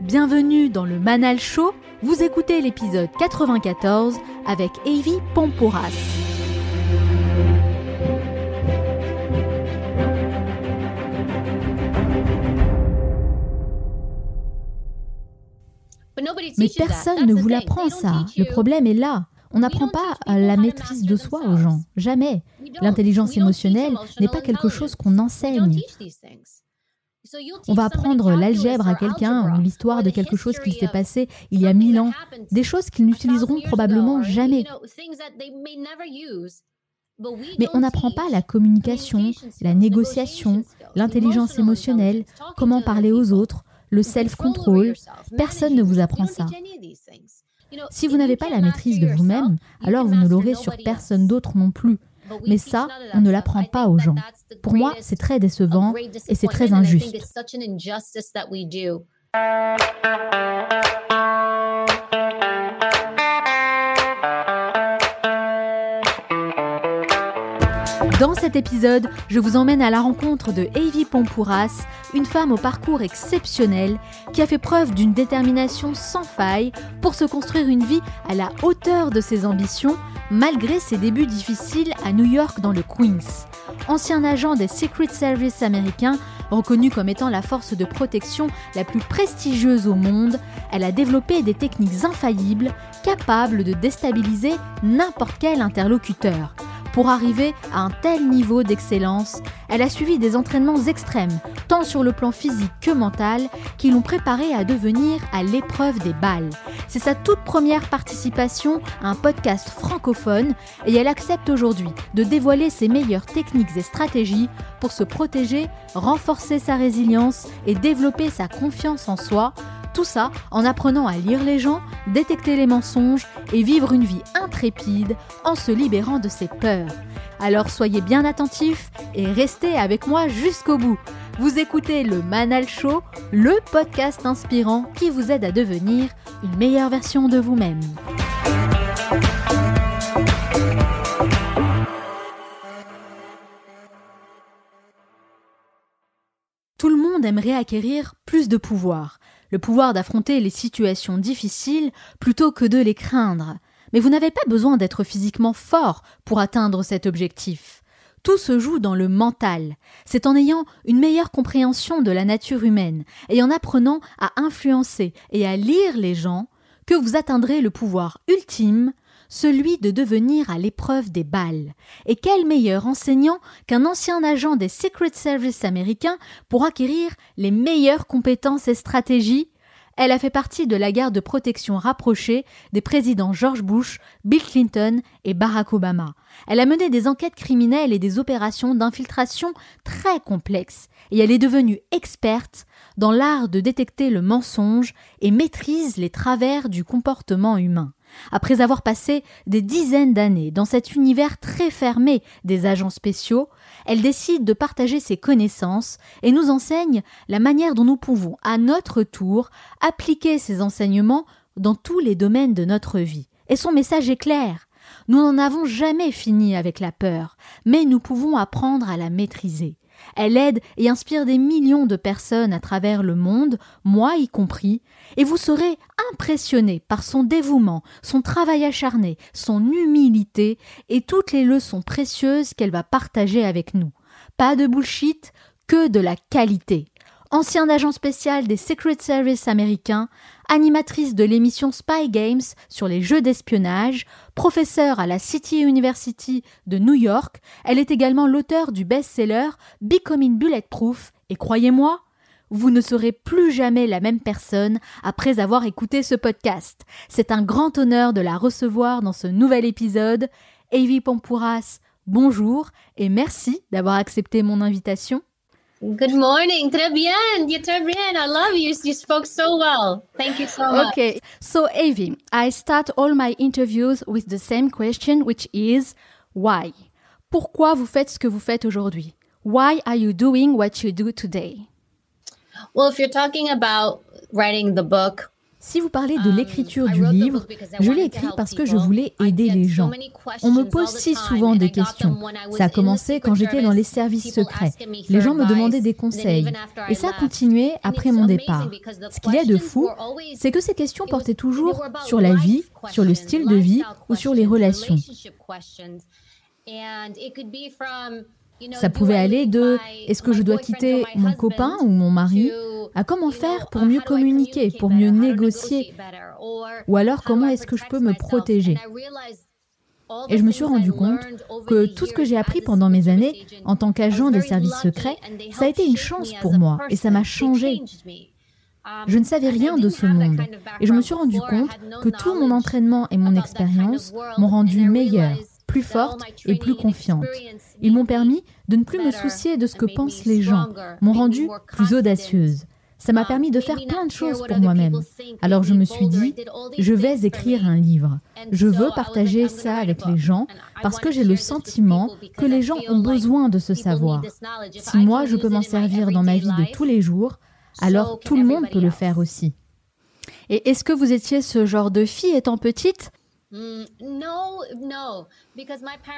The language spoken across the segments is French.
Bienvenue dans le Manal Show. Vous écoutez l'épisode 94 avec Avi Pomporas. Mais personne ne vous l'apprend ça. Le problème est là. On n'apprend pas la maîtrise de soi aux gens. Jamais. L'intelligence émotionnelle n'est pas quelque chose qu'on enseigne. On va apprendre l'algèbre à quelqu'un ou l'histoire de quelque chose qui s'est passé il y a mille ans, des choses qu'ils n'utiliseront probablement jamais. Mais on n'apprend pas la communication, la négociation, l'intelligence émotionnelle, comment parler aux autres, le self-control. Personne ne vous apprend ça. Si vous n'avez pas la maîtrise de vous-même, alors vous ne l'aurez sur personne d'autre non plus. Mais ça, on ne l'apprend pas aux gens. Pour moi, c'est très décevant et c'est très injuste. Dans cet épisode, je vous emmène à la rencontre de Avi Pompouras, une femme au parcours exceptionnel qui a fait preuve d'une détermination sans faille pour se construire une vie à la hauteur de ses ambitions malgré ses débuts difficiles à New York dans le Queens. Ancien agent des Secret Service américains, reconnue comme étant la force de protection la plus prestigieuse au monde, elle a développé des techniques infaillibles capables de déstabiliser n'importe quel interlocuteur. Pour arriver à un tel niveau d'excellence, elle a suivi des entraînements extrêmes, tant sur le plan physique que mental, qui l'ont préparée à devenir à l'épreuve des balles. C'est sa toute première participation à un podcast francophone et elle accepte aujourd'hui de dévoiler ses meilleures techniques et stratégies pour se protéger, renforcer sa résilience et développer sa confiance en soi tout ça en apprenant à lire les gens, détecter les mensonges et vivre une vie intrépide en se libérant de ses peurs. Alors soyez bien attentifs et restez avec moi jusqu'au bout. Vous écoutez le Manal Show, le podcast inspirant qui vous aide à devenir une meilleure version de vous-même. Tout le monde aimerait acquérir plus de pouvoir le pouvoir d'affronter les situations difficiles plutôt que de les craindre. Mais vous n'avez pas besoin d'être physiquement fort pour atteindre cet objectif. Tout se joue dans le mental. C'est en ayant une meilleure compréhension de la nature humaine et en apprenant à influencer et à lire les gens que vous atteindrez le pouvoir ultime, celui de devenir à l'épreuve des balles. Et quel meilleur enseignant qu'un ancien agent des Secret Service américains pour acquérir les meilleures compétences et stratégies? Elle a fait partie de la garde de protection rapprochée des présidents George Bush, Bill Clinton et Barack Obama. Elle a mené des enquêtes criminelles et des opérations d'infiltration très complexes, et elle est devenue experte dans l'art de détecter le mensonge et maîtrise les travers du comportement humain. Après avoir passé des dizaines d'années dans cet univers très fermé des agents spéciaux, elle décide de partager ses connaissances et nous enseigne la manière dont nous pouvons, à notre tour, appliquer ces enseignements dans tous les domaines de notre vie. Et son message est clair. Nous n'en avons jamais fini avec la peur, mais nous pouvons apprendre à la maîtriser. Elle aide et inspire des millions de personnes à travers le monde, moi y compris, et vous serez impressionné par son dévouement, son travail acharné, son humilité et toutes les leçons précieuses qu'elle va partager avec nous. Pas de bullshit, que de la qualité ancien agent spécial des Secret Service américains, animatrice de l'émission Spy Games sur les jeux d'espionnage, professeure à la City University de New York, elle est également l'auteur du best-seller Becoming Bulletproof, et croyez-moi, vous ne serez plus jamais la même personne après avoir écouté ce podcast. C'est un grand honneur de la recevoir dans ce nouvel épisode. Avi Pompouras, bonjour et merci d'avoir accepté mon invitation. Good morning. Bien. Très bien. I love you. You spoke so well. Thank you so much. Okay. So, Avi, I start all my interviews with the same question, which is why? Pourquoi vous faites ce que vous faites aujourd'hui? Why are you doing what you do today? Well, if you're talking about writing the book, Si vous parlez de l'écriture du livre, je l'ai écrit parce que je voulais aider les gens. On me pose si souvent des questions. Ça a commencé quand j'étais dans les services secrets. Les gens me demandaient des conseils. Et ça a continué après mon départ. Ce qu'il y a de fou, c'est que ces questions portaient toujours sur la vie, sur le style de vie ou sur les relations. Ça pouvait aller de est-ce que je dois quitter mon copain ou mon mari à comment faire pour mieux communiquer, pour mieux négocier, ou alors comment est-ce que je peux me protéger? Et je me suis rendu compte que tout ce que j'ai appris pendant mes années en tant qu'agent des services secrets, ça a été une chance pour moi et ça m'a changé. Je ne savais rien de ce monde et je me suis rendu compte que tout mon entraînement et mon expérience m'ont rendu meilleure, plus forte et plus confiante. Ils m'ont permis de ne plus me soucier de ce que pensent les gens, m'ont rendue plus audacieuse. Ça m'a permis de faire plein de choses pour moi-même. Alors je me suis dit, je vais écrire un livre. Je veux partager ça avec les gens parce que j'ai le sentiment que les gens ont besoin de ce savoir. Si moi je peux m'en servir dans ma vie de tous les jours, alors tout le monde peut le faire aussi. Et est-ce que vous étiez ce genre de fille étant petite?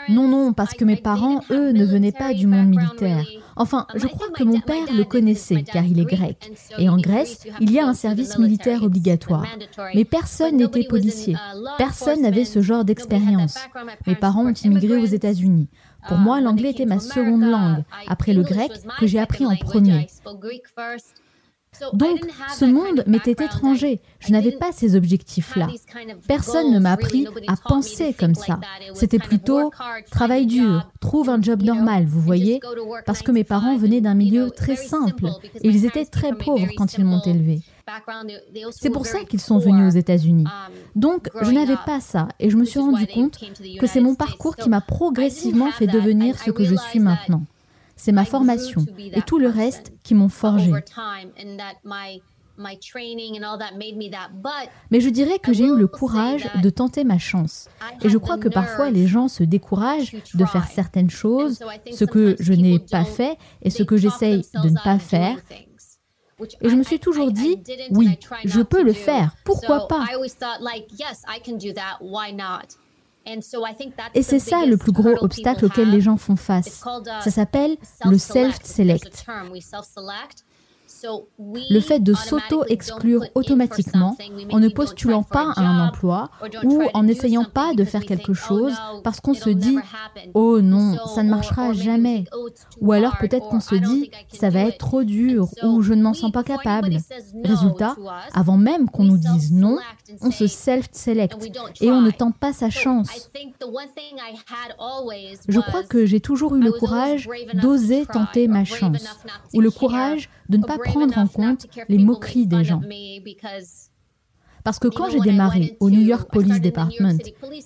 Non, non, parce que mes parents, eux, ne venaient pas du monde militaire. Enfin, je crois que mon père le connaissait, car il est grec. Et en Grèce, il y a un service militaire obligatoire. Mais personne n'était policier. Personne n'avait ce genre d'expérience. Mes parents ont immigré aux États-Unis. Pour moi, l'anglais était ma seconde langue, après le grec que j'ai appris en premier. Donc, ce monde m'était étranger. Je n'avais pas ces objectifs-là. Personne ne m'a appris à penser comme ça. C'était plutôt travail dur, trouve un job normal, vous voyez, parce que mes parents venaient d'un milieu très simple et ils étaient très pauvres quand ils m'ont élevé. C'est pour ça qu'ils sont venus aux États-Unis. Donc, je n'avais pas ça et je me suis rendu compte que c'est mon parcours qui m'a progressivement fait devenir ce que je suis maintenant c'est ma formation et tout le reste qui m'ont forgé. Mais je dirais que j'ai eu le courage de tenter ma chance. Et je crois que parfois les gens se découragent de faire certaines choses, ce que je n'ai pas fait et ce que j'essaye de ne pas faire. Et je me suis toujours dit, oui, je peux le faire, pourquoi pas? Et c'est ça le plus gros obstacle auquel les gens font face. Uh, ça s'appelle le self-select. Le fait de s'auto-exclure automatiquement en ne postulant pas à un emploi ou en n'essayant pas de faire quelque oh, chose parce qu'on se dit ⁇ Oh non, ça ne marchera jamais ⁇ ou alors peut-être qu'on se dit ⁇ Ça va être trop dur ⁇ ou ⁇ Je ne m'en sens pas capable ⁇ Résultat, avant même qu'on nous dise non, on se self-select et on ne tente pas sa chance. Je crois que j'ai toujours eu le courage d'oser tenter ma chance, ou le courage de ne pas prendre en compte les moqueries des gens. Parce que quand j'ai démarré au New York Police Department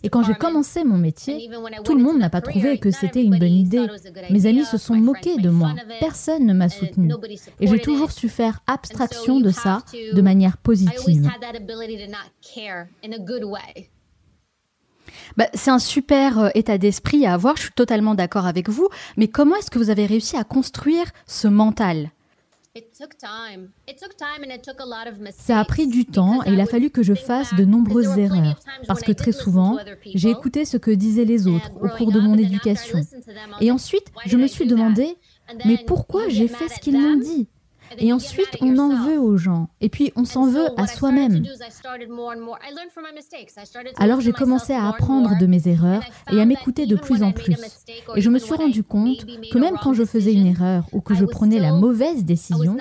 et quand j'ai commencé mon métier, tout le monde n'a pas trouvé que c'était une bonne idée. Mes amis se sont moqués de moi. Personne ne m'a soutenu. Et j'ai toujours su faire abstraction de ça de manière positive. Bah, c'est un super euh, état d'esprit à avoir, je suis totalement d'accord avec vous, mais comment est-ce que vous avez réussi à construire ce mental? Ça a pris du temps et il a fallu que je fasse de nombreuses erreurs. parce que très souvent, j'ai écouté ce que disaient les autres au cours de mon éducation. Et ensuite, je me suis demandé, mais pourquoi j'ai fait ce qu'ils m'ont dit? Et ensuite, on en veut aux gens. Et puis, on s'en veut à soi-même. Alors, j'ai commencé à apprendre de mes erreurs et à m'écouter de plus en plus. Et je me suis rendu compte que même quand je faisais une erreur ou que je prenais la mauvaise décision,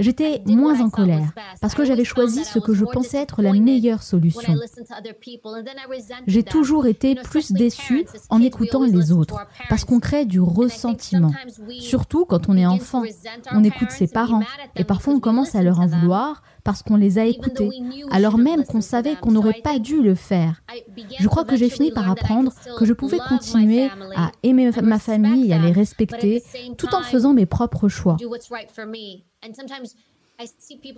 j'étais moins en colère parce que j'avais choisi ce que je pensais être la meilleure solution. J'ai toujours été plus déçue en écoutant les autres parce qu'on crée du ressentiment, surtout quand on est enfant on écoute ses parents. Et parfois on commence à leur en vouloir parce qu'on les a écoutés, alors même qu'on savait qu'on n'aurait pas dû le faire. Je crois que j'ai fini par apprendre que je pouvais continuer à aimer ma famille et à les respecter tout en faisant mes propres choix.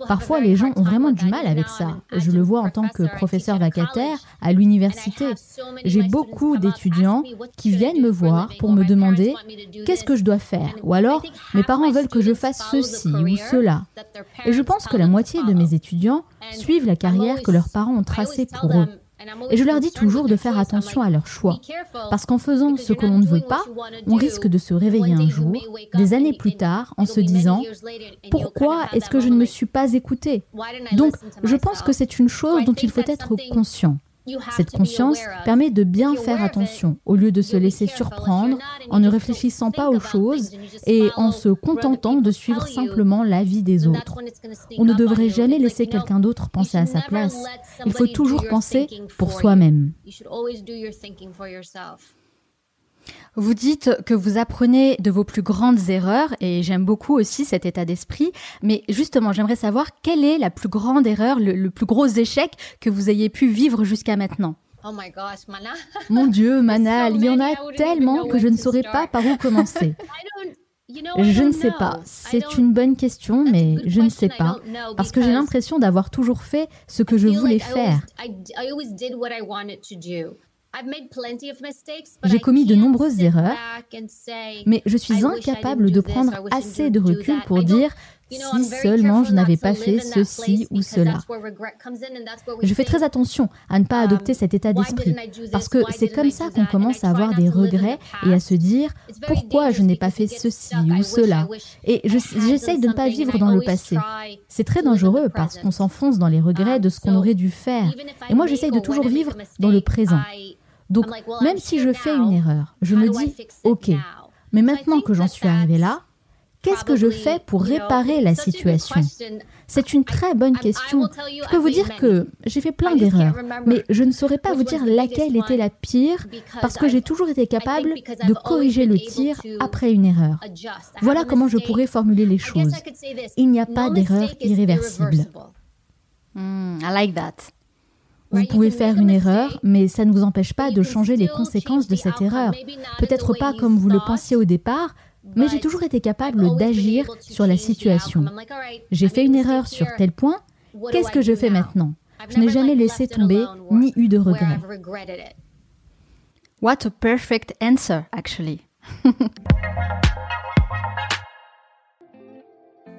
Parfois, les gens ont vraiment du mal avec ça. Je le vois en tant que professeur vacataire à l'université. J'ai beaucoup d'étudiants qui viennent me voir pour me demander qu'est-ce que je dois faire. Ou alors, mes parents veulent que je fasse ceci ou cela. Et je pense que la moitié de mes étudiants suivent la carrière que leurs parents ont tracée pour eux. Et je leur dis toujours de faire attention à leurs choix, parce qu'en faisant ce que l'on ne veut pas, on risque de se réveiller un jour, des années plus tard, en se disant ⁇ Pourquoi est-ce que je ne me suis pas écouté ?⁇ Donc, je pense que c'est une chose dont il faut être conscient. Cette conscience permet de bien faire attention au lieu de se laisser surprendre en ne réfléchissant pas aux choses et en se contentant de suivre simplement l'avis des autres. On ne devrait jamais laisser quelqu'un d'autre penser à sa place. Il faut toujours penser pour soi-même. Vous dites que vous apprenez de vos plus grandes erreurs et j'aime beaucoup aussi cet état d'esprit. Mais justement, j'aimerais savoir quelle est la plus grande erreur, le, plus gros échec que vous ayez pu vivre jusqu'à maintenant. Oh my gosh, Mana. Mon Dieu, Mana, il y en a tellement que je ne saurais pas par où commencer. Je ne sais pas. C'est une bonne question, mais je ne sais pas. Parce que j'ai l'impression d'avoir toujours fait ce que je voulais faire. J'ai commis de nombreuses erreurs, mais je suis incapable de prendre assez de recul pour dire si seulement je n'avais pas fait ceci ou cela. Je fais très attention à ne pas adopter cet état d'esprit, parce que c'est comme ça qu'on commence à avoir des regrets et à se dire pourquoi je n'ai pas fait ceci ou cela. Et j'essaye de ne pas vivre dans le passé. C'est très dangereux parce qu'on s'enfonce dans les regrets de ce qu'on aurait dû faire. Et moi, j'essaye de toujours vivre dans le présent. Donc, même si je fais une erreur, je me dis, OK, mais maintenant que j'en suis arrivé là, qu'est-ce que je fais pour réparer la situation C'est une très bonne question. Je peux vous dire que j'ai fait plein d'erreurs, mais je ne saurais pas vous dire laquelle était la pire parce que j'ai toujours été capable de corriger le tir après une erreur. Voilà comment je pourrais formuler les choses. Il n'y a pas d'erreur irréversible. Hmm, I like that. Vous pouvez faire une erreur, mais ça ne vous empêche pas de changer les conséquences de cette erreur. Peut-être pas comme vous le pensiez au départ, mais j'ai toujours été capable d'agir sur la situation. J'ai fait une erreur sur tel point, qu'est-ce que je fais maintenant? Je n'ai jamais laissé tomber ni eu de regret. What a perfect answer, actually.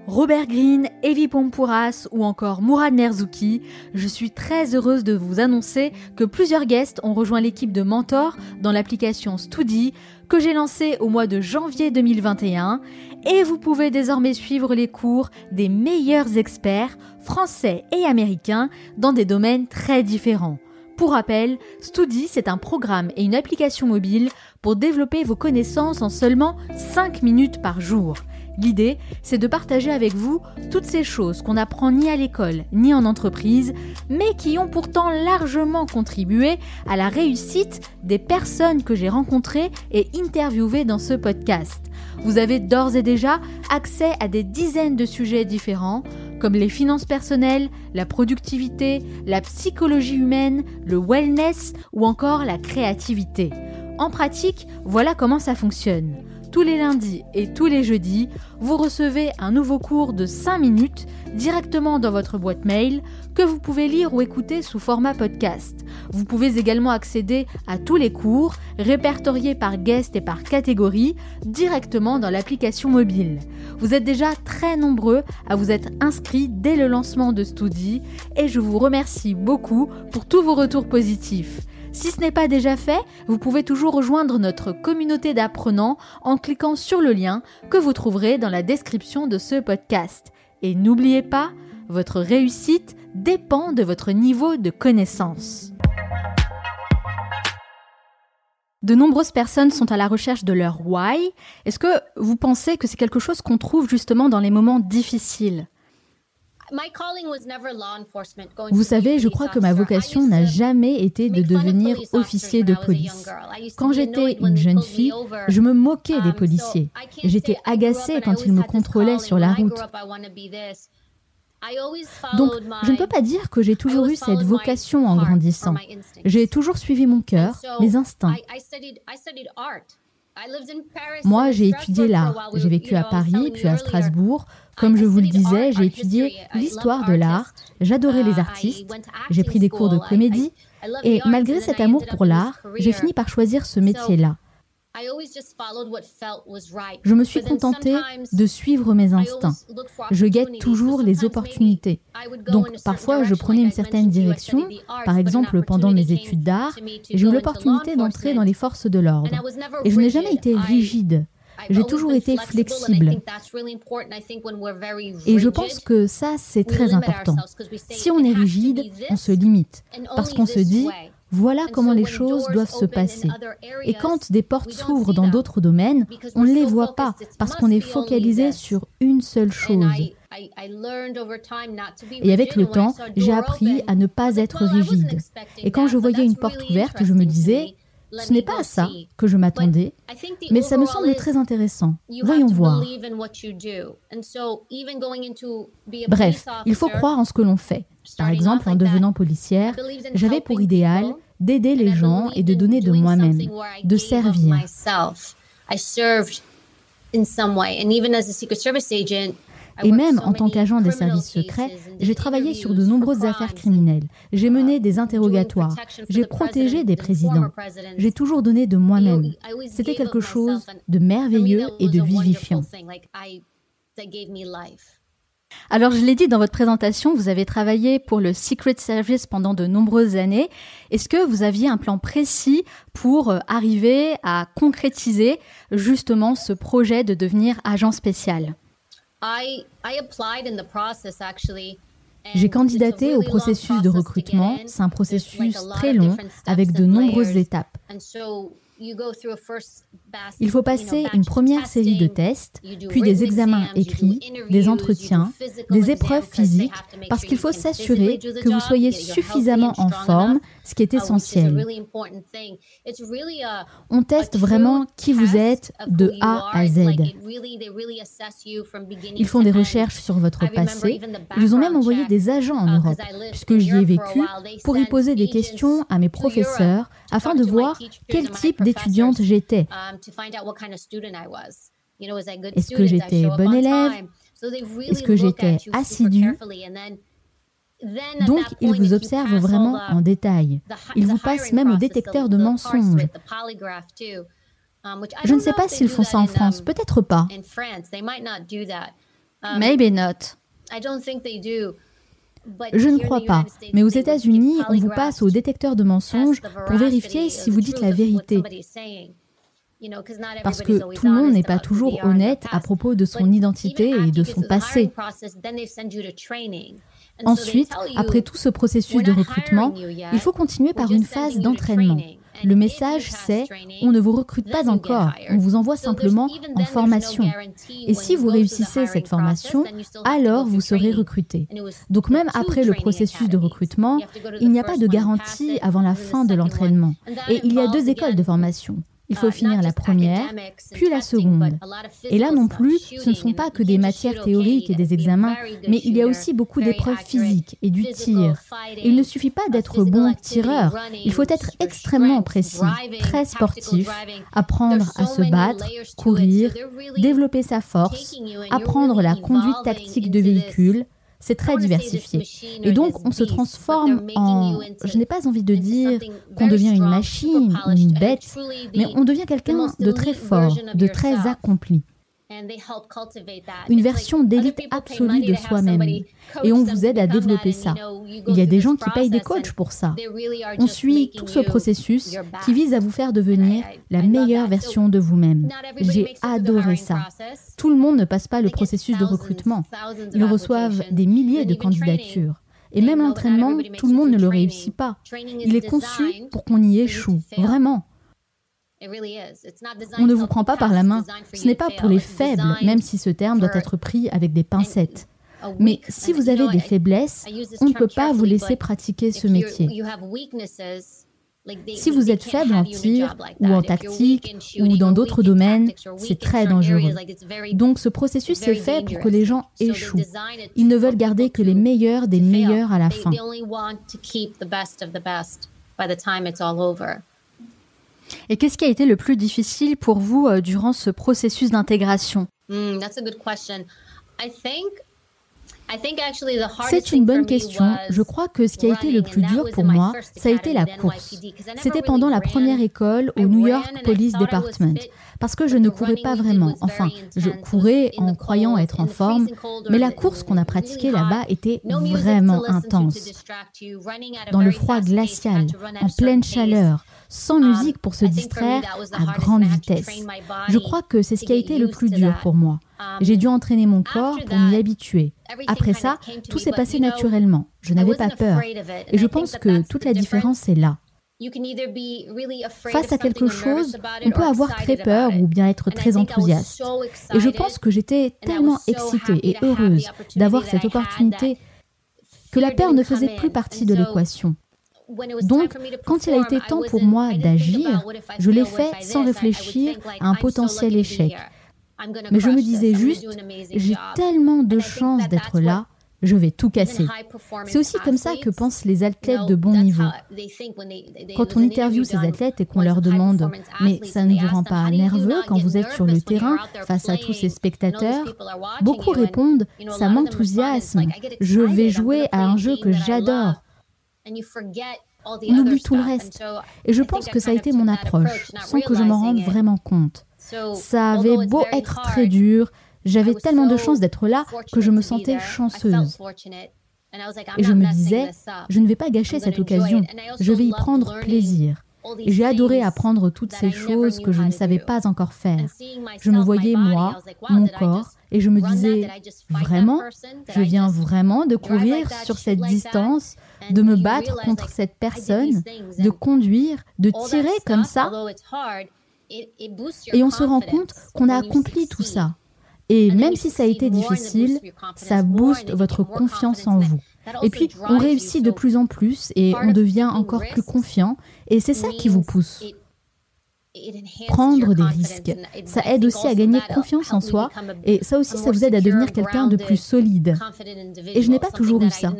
Robert Greene, Evi Pompouras ou encore Mourad Merzouki, je suis très heureuse de vous annoncer que plusieurs guests ont rejoint l'équipe de Mentor dans l'application Studi que j'ai lancée au mois de janvier 2021 et vous pouvez désormais suivre les cours des meilleurs experts français et américains dans des domaines très différents. Pour rappel, Studi, c'est un programme et une application mobile pour développer vos connaissances en seulement 5 minutes par jour. L'idée, c'est de partager avec vous toutes ces choses qu'on n'apprend ni à l'école ni en entreprise, mais qui ont pourtant largement contribué à la réussite des personnes que j'ai rencontrées et interviewées dans ce podcast. Vous avez d'ores et déjà accès à des dizaines de sujets différents, comme les finances personnelles, la productivité, la psychologie humaine, le wellness ou encore la créativité. En pratique, voilà comment ça fonctionne. Tous les lundis et tous les jeudis, vous recevez un nouveau cours de 5 minutes directement dans votre boîte mail que vous pouvez lire ou écouter sous format podcast. Vous pouvez également accéder à tous les cours répertoriés par guest et par catégorie directement dans l'application mobile. Vous êtes déjà très nombreux à vous être inscrits dès le lancement de Studi et je vous remercie beaucoup pour tous vos retours positifs. Si ce n'est pas déjà fait, vous pouvez toujours rejoindre notre communauté d'apprenants en cliquant sur le lien que vous trouverez dans la description de ce podcast. Et n'oubliez pas, votre réussite dépend de votre niveau de connaissance. De nombreuses personnes sont à la recherche de leur why. Est-ce que vous pensez que c'est quelque chose qu'on trouve justement dans les moments difficiles? Vous savez, je crois que ma vocation n'a jamais été de devenir officier de police. Quand j'étais une jeune fille, je me moquais des um, policiers. J'étais agacée quand ils me contrôlaient sur la route. Donc, je ne peux pas dire que j'ai toujours eu cette vocation en grandissant. J'ai toujours suivi mon cœur, mes instincts. Moi, j'ai étudié l'art. J'ai vécu à Paris, puis à Strasbourg. Comme je vous le disais, j'ai étudié l'histoire de l'art. J'adorais les artistes. J'ai pris des cours de comédie. Et malgré cet amour pour l'art, j'ai fini par choisir ce métier-là. Je me suis contentée de suivre mes instincts. Je guette toujours les opportunités. Donc parfois, je prenais une certaine direction. Par exemple, pendant mes études d'art, j'ai eu l'opportunité d'entrer dans les forces de l'ordre. Et je n'ai jamais été rigide. J'ai toujours été flexible. Et je pense que ça, c'est très important. Si on est rigide, on se limite. Parce qu'on se dit, voilà comment les choses doivent se passer. Et quand des portes s'ouvrent dans d'autres domaines, on ne les voit pas parce qu'on est focalisé sur une seule chose. Et avec le temps, j'ai appris à ne pas être rigide. Et quand je voyais une porte ouverte, je me disais, ce n'est pas à ça que je m'attendais, mais ça me semble très intéressant. Voyons voir. Bref, il faut croire en ce que l'on fait. Par exemple, en devenant policière, j'avais pour idéal d'aider les gens et de donner de moi-même, de servir. Et même en tant qu'agent des services secrets, j'ai travaillé sur de nombreuses affaires criminelles. J'ai mené des interrogatoires. J'ai protégé des présidents. J'ai toujours donné de moi-même. C'était quelque chose de merveilleux et de vivifiant. Alors, je l'ai dit dans votre présentation, vous avez travaillé pour le Secret Service pendant de nombreuses années. Est-ce que vous aviez un plan précis pour euh, arriver à concrétiser justement ce projet de devenir agent spécial? J'ai candidaté au processus de recrutement. C'est un processus très long avec de nombreuses étapes. Il faut passer une première série de tests, puis des examens écrits, des entretiens, des épreuves physiques, parce qu'il faut s'assurer que vous soyez suffisamment en forme, ce qui est essentiel. On teste vraiment qui vous êtes de A à Z. Ils font des recherches sur votre passé. Ils ont même envoyé des agents en Europe, puisque j'y ai vécu, pour y poser des questions à mes professeurs afin de voir quel type d'étudiante j'étais. Est-ce que j'étais bon élève? Est-ce que j'étais assidue donc, ils vous observent vraiment en détail. Ils vous passent même au détecteur de mensonges. Je ne sais pas s'ils font ça en France, peut-être pas. Maybe not. Je ne crois pas. Mais aux États-Unis, on vous passe au détecteur de mensonges pour vérifier si vous dites la vérité. Parce que tout le monde n'est pas toujours honnête à propos de son identité et de son passé. Ensuite, après tout ce processus de recrutement, il faut continuer par une phase d'entraînement. Le message, c'est on ne vous recrute pas encore, on vous envoie simplement en formation. Et si vous réussissez cette formation, alors vous serez recruté. Donc même après le processus de recrutement, il n'y a pas de garantie avant la fin de l'entraînement. Et il y a deux écoles de formation. Il faut finir la première, puis la seconde. Et là non plus, ce ne sont pas que des matières théoriques et des examens, mais il y a aussi beaucoup d'épreuves physiques et du tir. il ne suffit pas d'être bon tireur, il faut être extrêmement précis, très sportif, apprendre à se battre, courir, développer sa force, apprendre la conduite tactique de véhicule, c'est très diversifié. Et donc, on se transforme en... Je n'ai pas envie de dire qu'on devient une machine une bête, mais on devient quelqu'un de très fort, de très accompli une version d'élite absolue de soi-même. Et on vous aide à développer ça. Il y a des gens qui payent des coachs pour ça. On suit tout ce processus qui vise à vous faire devenir la meilleure version de vous-même. J'ai adoré ça. Tout le monde ne passe pas le processus de recrutement. Ils reçoivent des milliers de candidatures. Et même l'entraînement, tout le monde ne le réussit pas. Il est conçu pour qu'on y échoue, vraiment. On ne vous prend pas par la main. Ce n'est pas pour les faibles, même si ce terme doit être pris avec des pincettes. Mais si vous avez des faiblesses, on ne peut pas vous laisser pratiquer ce métier. Si vous êtes faible en tir ou en tactique ou dans d'autres domaines, c'est très dangereux. Donc ce processus est fait pour que les gens échouent. Ils ne veulent garder que les meilleurs des meilleurs à la fin. Et qu'est-ce qui a été le plus difficile pour vous euh, durant ce processus d'intégration Mm, that's a good question. I think C'est une bonne question. Je crois que ce qui a été le plus dur pour moi, ça a été la course. C'était pendant la première école au New York Police Department, parce que je ne courais pas vraiment. Enfin, je courais en croyant être en forme, mais la course qu'on a pratiquée là-bas était vraiment intense. Dans le froid glacial, en pleine chaleur, sans musique pour se distraire à grande vitesse. Je crois que c'est ce qui a été le plus dur pour moi. J'ai dû entraîner mon corps pour m'y habituer. Après ça, tout s'est passé naturellement. Je n'avais pas peur. Et je pense que toute la différence est là. Face à quelque chose, on peut avoir très peur ou bien être très enthousiaste. Et je pense que j'étais tellement excitée et heureuse d'avoir cette opportunité que la peur ne faisait plus partie de l'équation. Donc, quand il a été temps pour moi d'agir, je l'ai fait sans réfléchir à un potentiel échec. Mais je me disais juste, j'ai tellement de chance d'être là, je vais tout casser. C'est aussi comme ça que pensent les athlètes de bon niveau. Quand on interviewe ces athlètes et qu'on leur demande Mais ça ne vous rend pas nerveux quand vous êtes sur le terrain face à tous ces spectateurs Beaucoup répondent Ça m'enthousiasme. Je vais jouer à un jeu que j'adore. On oublie tout le reste. Et je pense que ça a été mon approche, sans que je m'en rende vraiment compte. Ça avait beau être très dur, j'avais tellement de chance d'être là que je me sentais chanceuse. Et je me disais, je ne vais pas gâcher cette occasion, je vais y prendre plaisir. Et j'ai adoré apprendre toutes ces choses que je ne savais pas encore faire. Je me voyais, moi, mon corps, et je me disais, vraiment, je viens vraiment de courir sur cette distance, de me battre contre cette personne, de conduire, de tirer comme ça. Et on se rend compte qu'on a accompli tout ça. Et même si ça a été difficile, ça booste votre confiance en vous. Et puis, on réussit de plus en plus et on devient encore plus confiant. Et c'est ça qui vous pousse. Prendre des risques. Ça aide aussi à gagner confiance en soi. Et ça aussi, ça vous aide à devenir quelqu'un de plus solide. Et je n'ai pas toujours eu ça.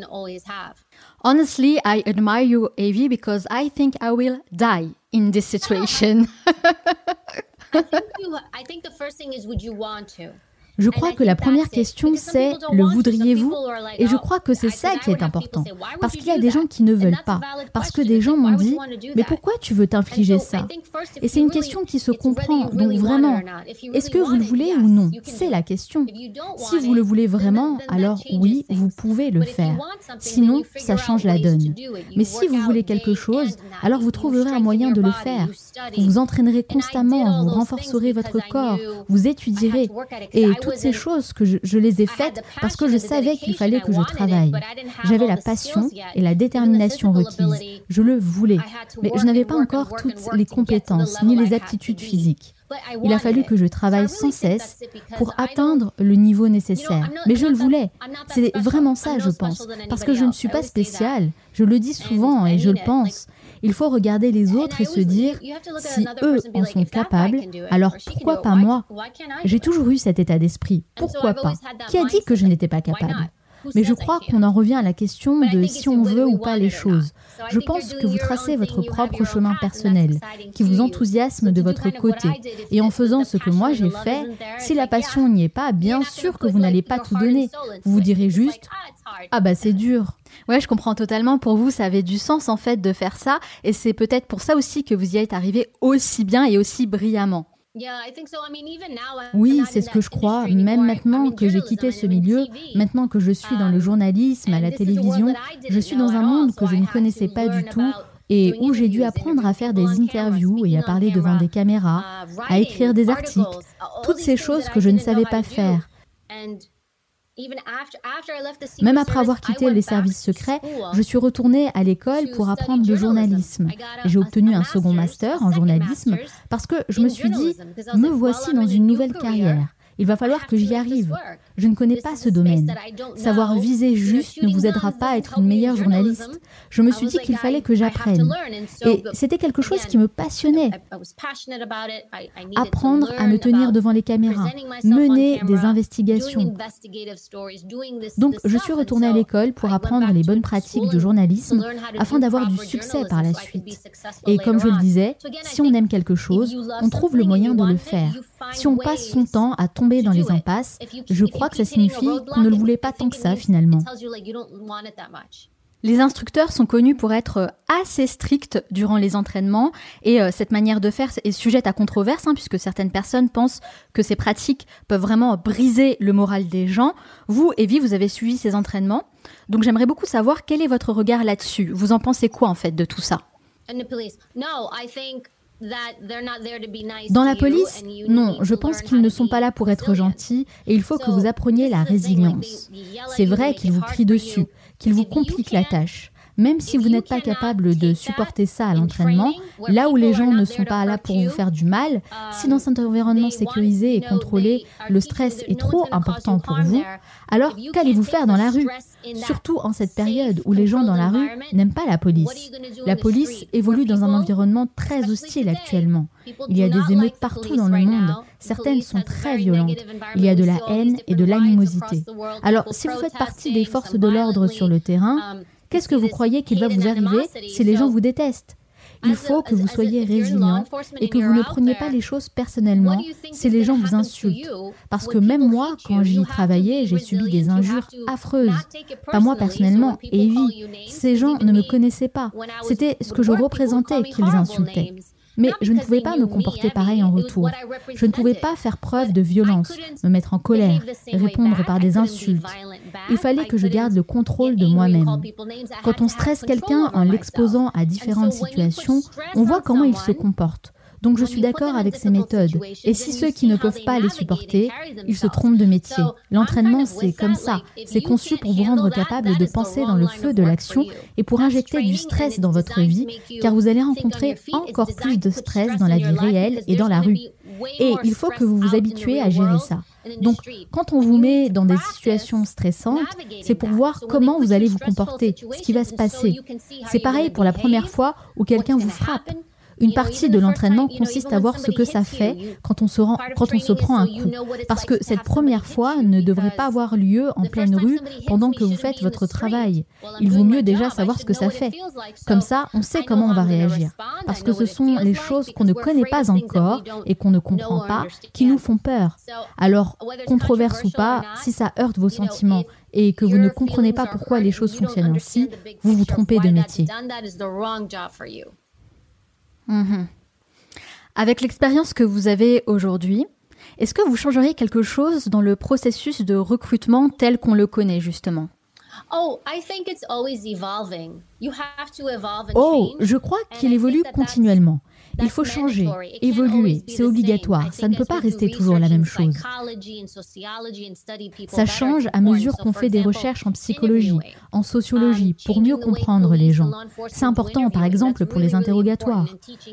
Honestly, I admire you, Avi, because I think I will die in this situation. I think the first thing is would you want to? Je crois que la première question, c'est le voudriez-vous? Et je crois que c'est ça qui est important. Parce qu'il y a des gens qui ne veulent pas. Parce que des gens m'ont dit, mais pourquoi tu veux t'infliger ça? Et c'est une question qui se comprend. Donc vraiment, est-ce que vous le voulez ou non? C'est la question. Si vous le voulez vraiment, alors oui, vous pouvez le faire. Sinon, ça change la donne. Mais si vous voulez quelque chose, alors vous trouverez un moyen de le faire. Vous vous entraînerez constamment, vous renforcerez votre corps, vous étudierez. Et toutes ces choses que je, les ai faites parce que je savais qu'il fallait que je travaille. J'avais la passion et la détermination requises. Je le voulais. Mais je n'avais pas encore toutes les compétences ni les aptitudes physiques. Il a fallu que je travaille sans cesse pour atteindre le niveau nécessaire. Mais je le voulais. C'est vraiment ça, je pense. Parce que je ne suis pas spéciale. Je le dis souvent et je le pense. Il faut regarder les autres et se dire, si eux en sont capables, alors pourquoi pas moi J'ai toujours eu cet état d'esprit. Pourquoi pas Qui a dit que je n'étais pas capable? Mais je crois qu'on en revient à la question de si on veut ou pas les choses. Je pense que vous tracez votre propre chemin personnel, qui vous enthousiasme de votre côté. Et en faisant ce que moi j'ai fait, si la passion n'y est pas, bien sûr que vous n'allez pas tout donner. Vous vous direz juste Ah bah c'est dur. Ouais, je comprends totalement. Pour vous, ça avait du sens en fait de faire ça. Et c'est peut-être pour ça aussi que vous y êtes arrivé aussi bien et aussi brillamment. Oui, c'est ce que je crois. Même maintenant que j'ai quitté ce milieu, maintenant que je suis dans le um, journalisme, à la télévision, je suis dans un monde que je ne connaissais pas du tout et où j'ai dû apprendre à faire des interviews et à parler devant des caméras, à écrire des articles, toutes ces choses que je ne savais pas faire. Même après avoir quitté les services secrets, je suis retournée à l'école pour apprendre le journalisme. J'ai obtenu un second master en journalisme parce que je me suis dit, me voici dans une nouvelle carrière. Il va falloir que j'y arrive. Je ne connais pas ce domaine. Savoir viser juste ne vous aidera pas à être une meilleure journaliste. Je me suis dit qu'il fallait que j'apprenne. Et c'était quelque chose qui me passionnait. Apprendre à me tenir devant les caméras, mener des investigations. Donc, je suis retournée à l'école pour apprendre les bonnes pratiques de journalisme afin d'avoir du succès par la suite. Et comme je le disais, si on aime quelque chose, on trouve le moyen de le faire. Si on passe son temps à tomber dans les impasses, je crois que ça signifie qu'on ne le voulait pas tant que ça finalement. Les instructeurs sont connus pour être assez stricts durant les entraînements et euh, cette manière de faire est sujette à controverse hein, puisque certaines personnes pensent que ces pratiques peuvent vraiment briser le moral des gens. Vous, Evie, vous avez suivi ces entraînements, donc j'aimerais beaucoup savoir quel est votre regard là-dessus. Vous en pensez quoi en fait de tout ça? Dans la police, non, je pense qu'ils ne sont pas là pour être gentils et il faut que vous appreniez la résilience. C'est vrai qu'ils vous crient dessus, qu'ils vous compliquent la tâche. Même si vous n'êtes pas capable de supporter ça à l'entraînement, là où les gens ne sont pas là pour vous faire du mal, si dans cet environnement sécurisé et contrôlé, le stress est trop important pour vous, alors qu'allez-vous faire dans la rue? Surtout en cette période où les gens dans la rue n'aiment pas la police. La police évolue dans un environnement très hostile actuellement. Il y a des émeutes partout dans le monde. Certaines sont très violentes. Il y a de la haine et de l'animosité. Alors, si vous faites partie des forces de l'ordre sur le terrain, Qu'est-ce que vous croyez qu'il va vous arriver si les gens vous détestent? Il faut que vous soyez résilient et que vous ne preniez pas les choses personnellement si les gens vous insultent. Parce que même moi, quand j'y travaillais, j'ai subi des injures affreuses. Pas moi personnellement, Evie. Ces gens ne me connaissaient pas. C'était ce que je représentais qu'ils insultaient. Mais je ne pouvais pas me comporter pareil en retour. Je ne pouvais pas faire preuve de violence, me mettre en colère, répondre par des insultes. Il fallait que je garde le contrôle de moi-même. Quand on stresse quelqu'un en l'exposant à différentes situations, on voit comment il se comporte. Donc je suis d'accord avec ces méthodes. Et si ceux qui ne peuvent pas les supporter, ils se trompent de métier. L'entraînement, c'est comme ça. C'est conçu pour vous rendre capable de penser dans le feu de l'action et pour injecter du stress dans votre vie, car vous allez rencontrer encore plus de stress dans la vie réelle et dans la rue. Et il faut que vous vous habituez à gérer ça. Donc, quand on vous met dans des situations stressantes, c'est pour voir comment vous allez vous comporter, ce qui va se passer. C'est pareil pour la première fois où quelqu'un vous frappe. Une partie de l'entraînement consiste à voir ce que ça fait quand on se, prend un coup. Parce que cette première fois ne devrait pas avoir lieu en pleine rue pendant que vous faites votre travail. Il vaut mieux déjà savoir ce que ça fait. Comme ça, on sait comment on va réagir. Parce que ce sont les choses qu'on ne connaît pas encore et qu'on ne comprend pas qui nous font peur. Alors, controverse ou pas, si ça heurte vos sentiments et que vous ne comprenez pas pourquoi les choses fonctionnent ainsi, vous vous trompez de métier. Mhm. Avec l'expérience que vous avez aujourd'hui, est-ce que vous changeriez quelque chose dans le processus de recrutement tel qu'on le connaît justement? Oh, je crois qu'il évolue continuellement. Il faut changer, évoluer, c'est obligatoire, ça ne peut pas rester toujours la même chose. Ça change à mesure qu'on fait des recherches en psychologie, en sociologie, pour mieux comprendre les gens. C'est important, par exemple, pour les interrogatoires.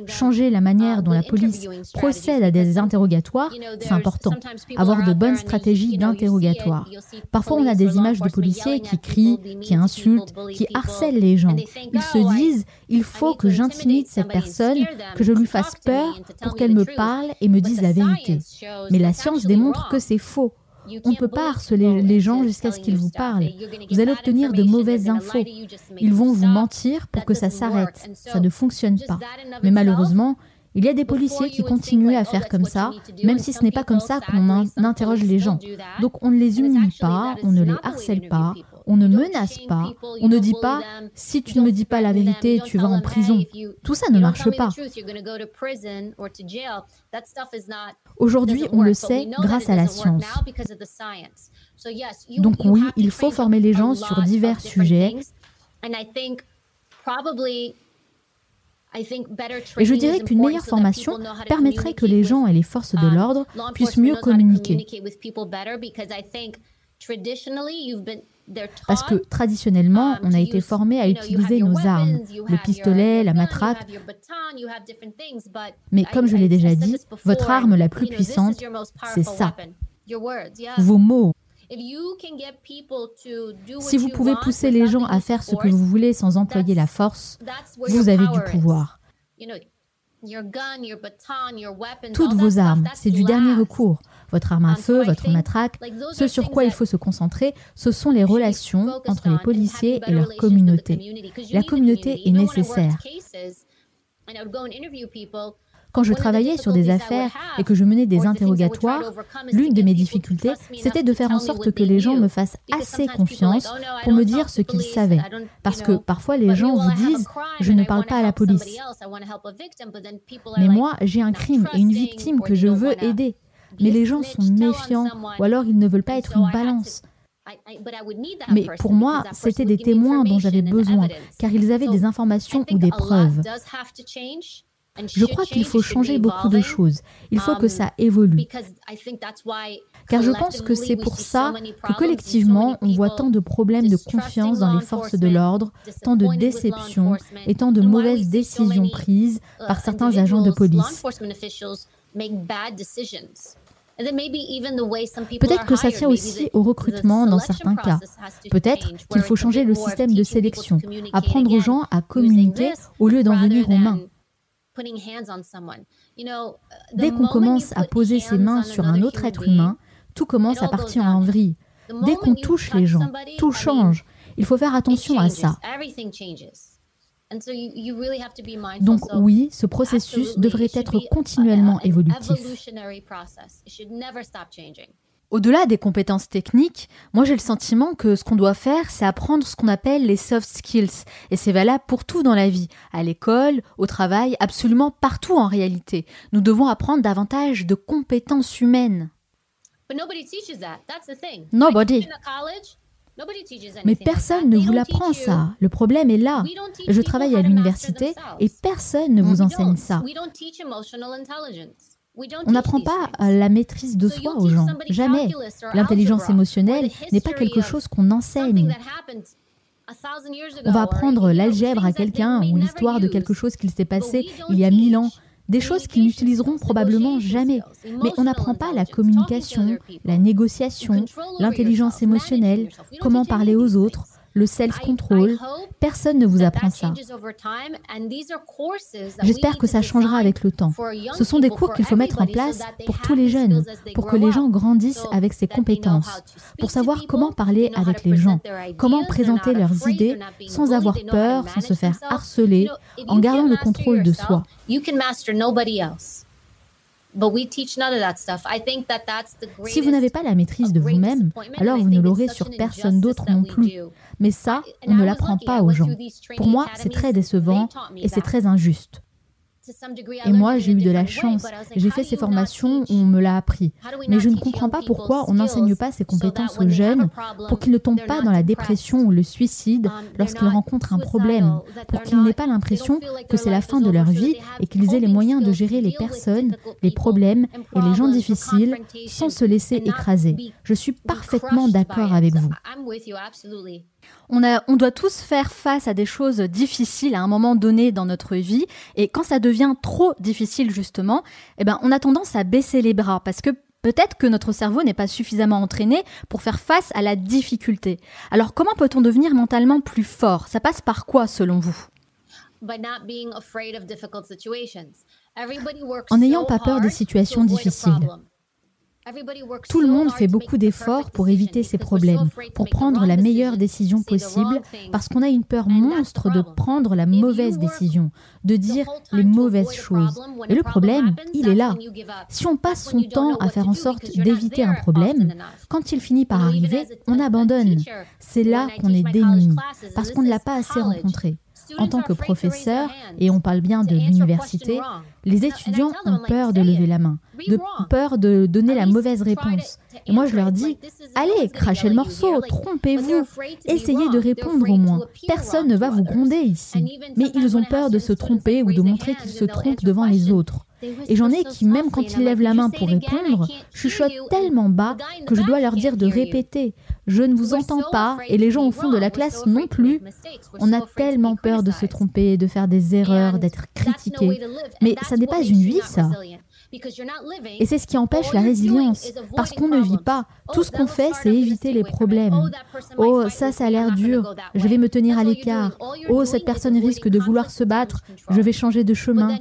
Changer la manière dont la police procède à des interrogatoires, c'est important. Avoir de bonnes stratégies d'interrogatoire. Parfois, on a des images de policiers qui crient, qui insultent, qui harcèlent les gens. Ils se disent, il faut que j'intimide cette personne, que je lui fasse peur pour qu'elle me parle et me dise la vérité. Mais la science démontre que c'est faux. On ne peut pas harceler les gens jusqu'à ce qu'ils vous parlent. Vous allez obtenir de mauvaises infos. Ils vont vous mentir pour que ça s'arrête. Ça ne fonctionne pas. Mais malheureusement, il y a des policiers qui continuent à faire comme ça, même si ce n'est pas comme ça qu'on interroge les gens. Donc on ne les humilie pas, on ne les harcèle pas, on ne menace pas, on ne dit pas si tu ne me dis pas la vérité, tu vas en prison. Tout ça ne marche pas. Aujourd'hui, on le sait grâce à la science. Donc oui, il faut former les gens sur divers sujets. Et je dirais qu'une meilleure formation permettrait que les gens et les forces de l'ordre puissent mieux communiquer. Parce que traditionnellement, um, on a été formé à utiliser nos armes, le pistolet, la matraque. Mais comme je l'ai déjà dit, votre arme la plus puissante, c'est ça, vos mots. Si vous pouvez pousser les gens à faire ce que vous voulez sans employer la force, vous avez du pouvoir. Toutes vos armes, c'est du dernier recours. Votre arme à feu, votre matraque, ce sur quoi il faut se concentrer, ce sont les relations entre les policiers et leur communauté. La communauté est nécessaire. Quand je travaillais sur des affaires et que je menais des interrogatoires, l'une de mes difficultés, c'était de faire en sorte que les gens me fassent assez confiance pour me dire ce qu'ils savaient. Parce que parfois les gens vous disent ⁇ je ne parle pas à la police ⁇ Mais moi, j'ai un crime et une victime que je veux aider. Mais les gens sont méfiants ou alors ils ne veulent pas être une balance. Mais pour moi, c'était des témoins dont j'avais besoin, car ils avaient des informations ou des preuves. Je crois qu'il faut changer beaucoup de choses. Il faut que ça évolue. Car je pense que c'est pour ça que collectivement, on voit tant de problèmes de confiance dans les forces de l'ordre, tant de déceptions et tant de mauvaises décisions prises par certains agents de police. Peut-être que ça tient aussi au recrutement dans certains cas. Peut-être qu'il faut changer le système de sélection, apprendre aux gens à communiquer au lieu d'en venir aux mains. Dès qu'on commence à poser ses mains sur un autre être humain, tout commence à partir en vrille. Dès qu'on touche les gens, tout change. Il faut faire attention à ça. Donc oui, ce processus devrait être continuellement évolutif. Au-delà des compétences techniques, moi j'ai le sentiment que ce qu'on doit faire, c'est apprendre ce qu'on appelle les soft skills. Et c'est valable pour tout dans la vie, à l'école, au travail, absolument partout en réalité. Nous devons apprendre davantage de compétences humaines. Nobody. Mais personne ne vous l'apprend ça. Le problème est là. Je travaille à l'université et personne ne vous enseigne ça. On n'apprend pas la maîtrise de soi aux gens, jamais. L'intelligence émotionnelle n'est pas quelque chose qu'on enseigne. On va apprendre l'algèbre à quelqu'un ou l'histoire de quelque chose qu'il s'est passé il y a mille ans, des choses qu'ils n'utiliseront probablement jamais. Mais on n'apprend pas la communication, la négociation, l'intelligence émotionnelle, comment parler aux autres, le self-control. Personne ne vous apprend ça. J'espère que ça changera avec le temps. Ce sont des cours qu'il faut mettre en place pour tous les jeunes, pour que les gens grandissent avec ces compétences, pour savoir comment parler avec les gens, comment présenter leurs idées sans avoir peur, sans se faire harceler, en gardant le contrôle de soi. Si vous n'avez pas la maîtrise de vous-même, alors vous ne l'aurez sur personne d'autre non plus. Mais ça, on ne l'apprend pas aux gens. Pour moi, c'est très décevant et c'est très injuste. Et moi, j'ai eu de la chance. J'ai fait ces formations où on me l'a appris. Mais je ne comprends pas pourquoi on n'enseigne pas ces compétences aux jeunes pour qu'ils ne tombent pas dans la dépression ou le suicide um, lorsqu'ils rencontrent un problème, pour qu'ils n'aient pas l'impression que c'est la fin de leur vie et qu'ils aient les moyens de gérer les personnes, les problèmes et les gens difficiles sans se laisser écraser. Je suis parfaitement d'accord avec vous. On, a, on doit tous faire face à des choses difficiles à un moment donné dans notre vie. Et quand ça devient trop difficile, justement, eh ben, on a tendance à baisser les bras parce que peut-être que notre cerveau n'est pas suffisamment entraîné pour faire face à la difficulté. Alors, comment peut-on devenir mentalement plus fort? Ça passe par quoi, selon vous? En n'ayant pas peur des situations difficiles. Tout le monde fait beaucoup d'efforts pour éviter ces problèmes, pour prendre la meilleure décision possible, parce qu'on a une peur monstre de prendre la mauvaise décision, de dire les mauvaises choses. Et le problème, il est là. Si on passe son temps à faire en sorte d'éviter un problème, quand il finit par arriver, on abandonne. C'est là qu'on est démuni, parce qu'on ne l'a pas assez rencontré. En tant que professeur, et on parle bien de l'université, les étudiants ont peur de lever la main, de peur de donner la mauvaise réponse. Et moi, je leur dis, allez, crachez le morceau, trompez-vous, essayez de répondre au moins. Personne ne va vous gronder ici. Mais ils ont peur de se tromper ou de montrer qu'ils se trompent devant les autres. Et j'en ai qui, même quand ils lèvent la main pour répondre, chuchotent tellement bas que je dois leur dire de répéter. Je ne vous entends pas et les gens au fond de la classe non plus. On a tellement peur de se tromper, de faire des erreurs, d'être critiqué. Mais ça n'est pas une vie, ça. Et c'est ce qui empêche la résilience, parce qu'on ne vit pas. Tout ce qu'on fait, c'est éviter les problèmes. Oh, ça, ça a l'air dur, je vais me tenir à l'écart. Oh, cette personne risque de vouloir se battre, je vais changer de chemin.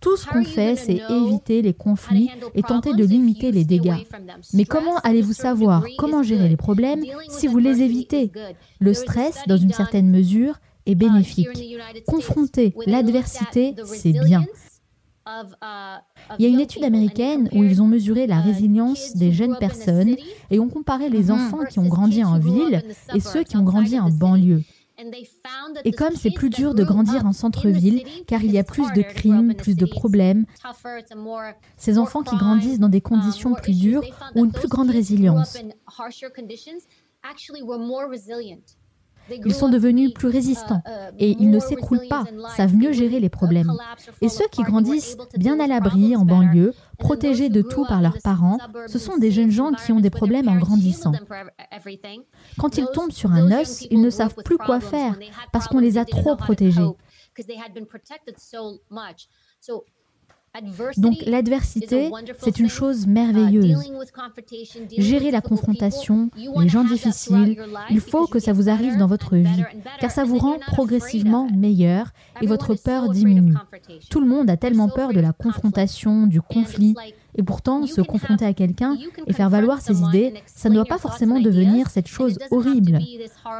Tout ce qu'on fait, c'est éviter les conflits et tenter de limiter les dégâts. Mais comment allez-vous savoir comment gérer les problèmes si vous les évitez? Le stress, dans une certaine mesure, est bénéfique. Confronter l'adversité, c'est bien. Il y a une étude américaine où ils ont mesuré la résilience des jeunes personnes et ont comparé les enfants qui ont grandi en ville et ceux qui ont grandi en banlieue. Et comme c'est plus dur de grandir en centre-ville, car il y a plus de crimes, plus de problèmes, ces enfants qui grandissent dans des conditions plus dures ont une plus grande résilience. Ils sont devenus plus résistants et ils ne s'écroulent pas, savent mieux gérer les problèmes. Et ceux qui grandissent bien à l'abri en banlieue, protégés de tout par leurs parents, ce sont des jeunes gens qui ont des problèmes en grandissant. Quand ils tombent sur un os, ils ne savent plus quoi faire parce qu'on les a trop protégés. Donc l'adversité, c'est une chose merveilleuse. Gérer la confrontation, les gens difficiles, il faut que ça vous arrive dans votre vie, car ça vous rend progressivement meilleur et votre peur diminue. Tout le monde a tellement peur de la confrontation, du conflit, et pourtant, se confronter à quelqu'un et faire valoir ses idées, ça ne doit pas forcément devenir cette chose horrible.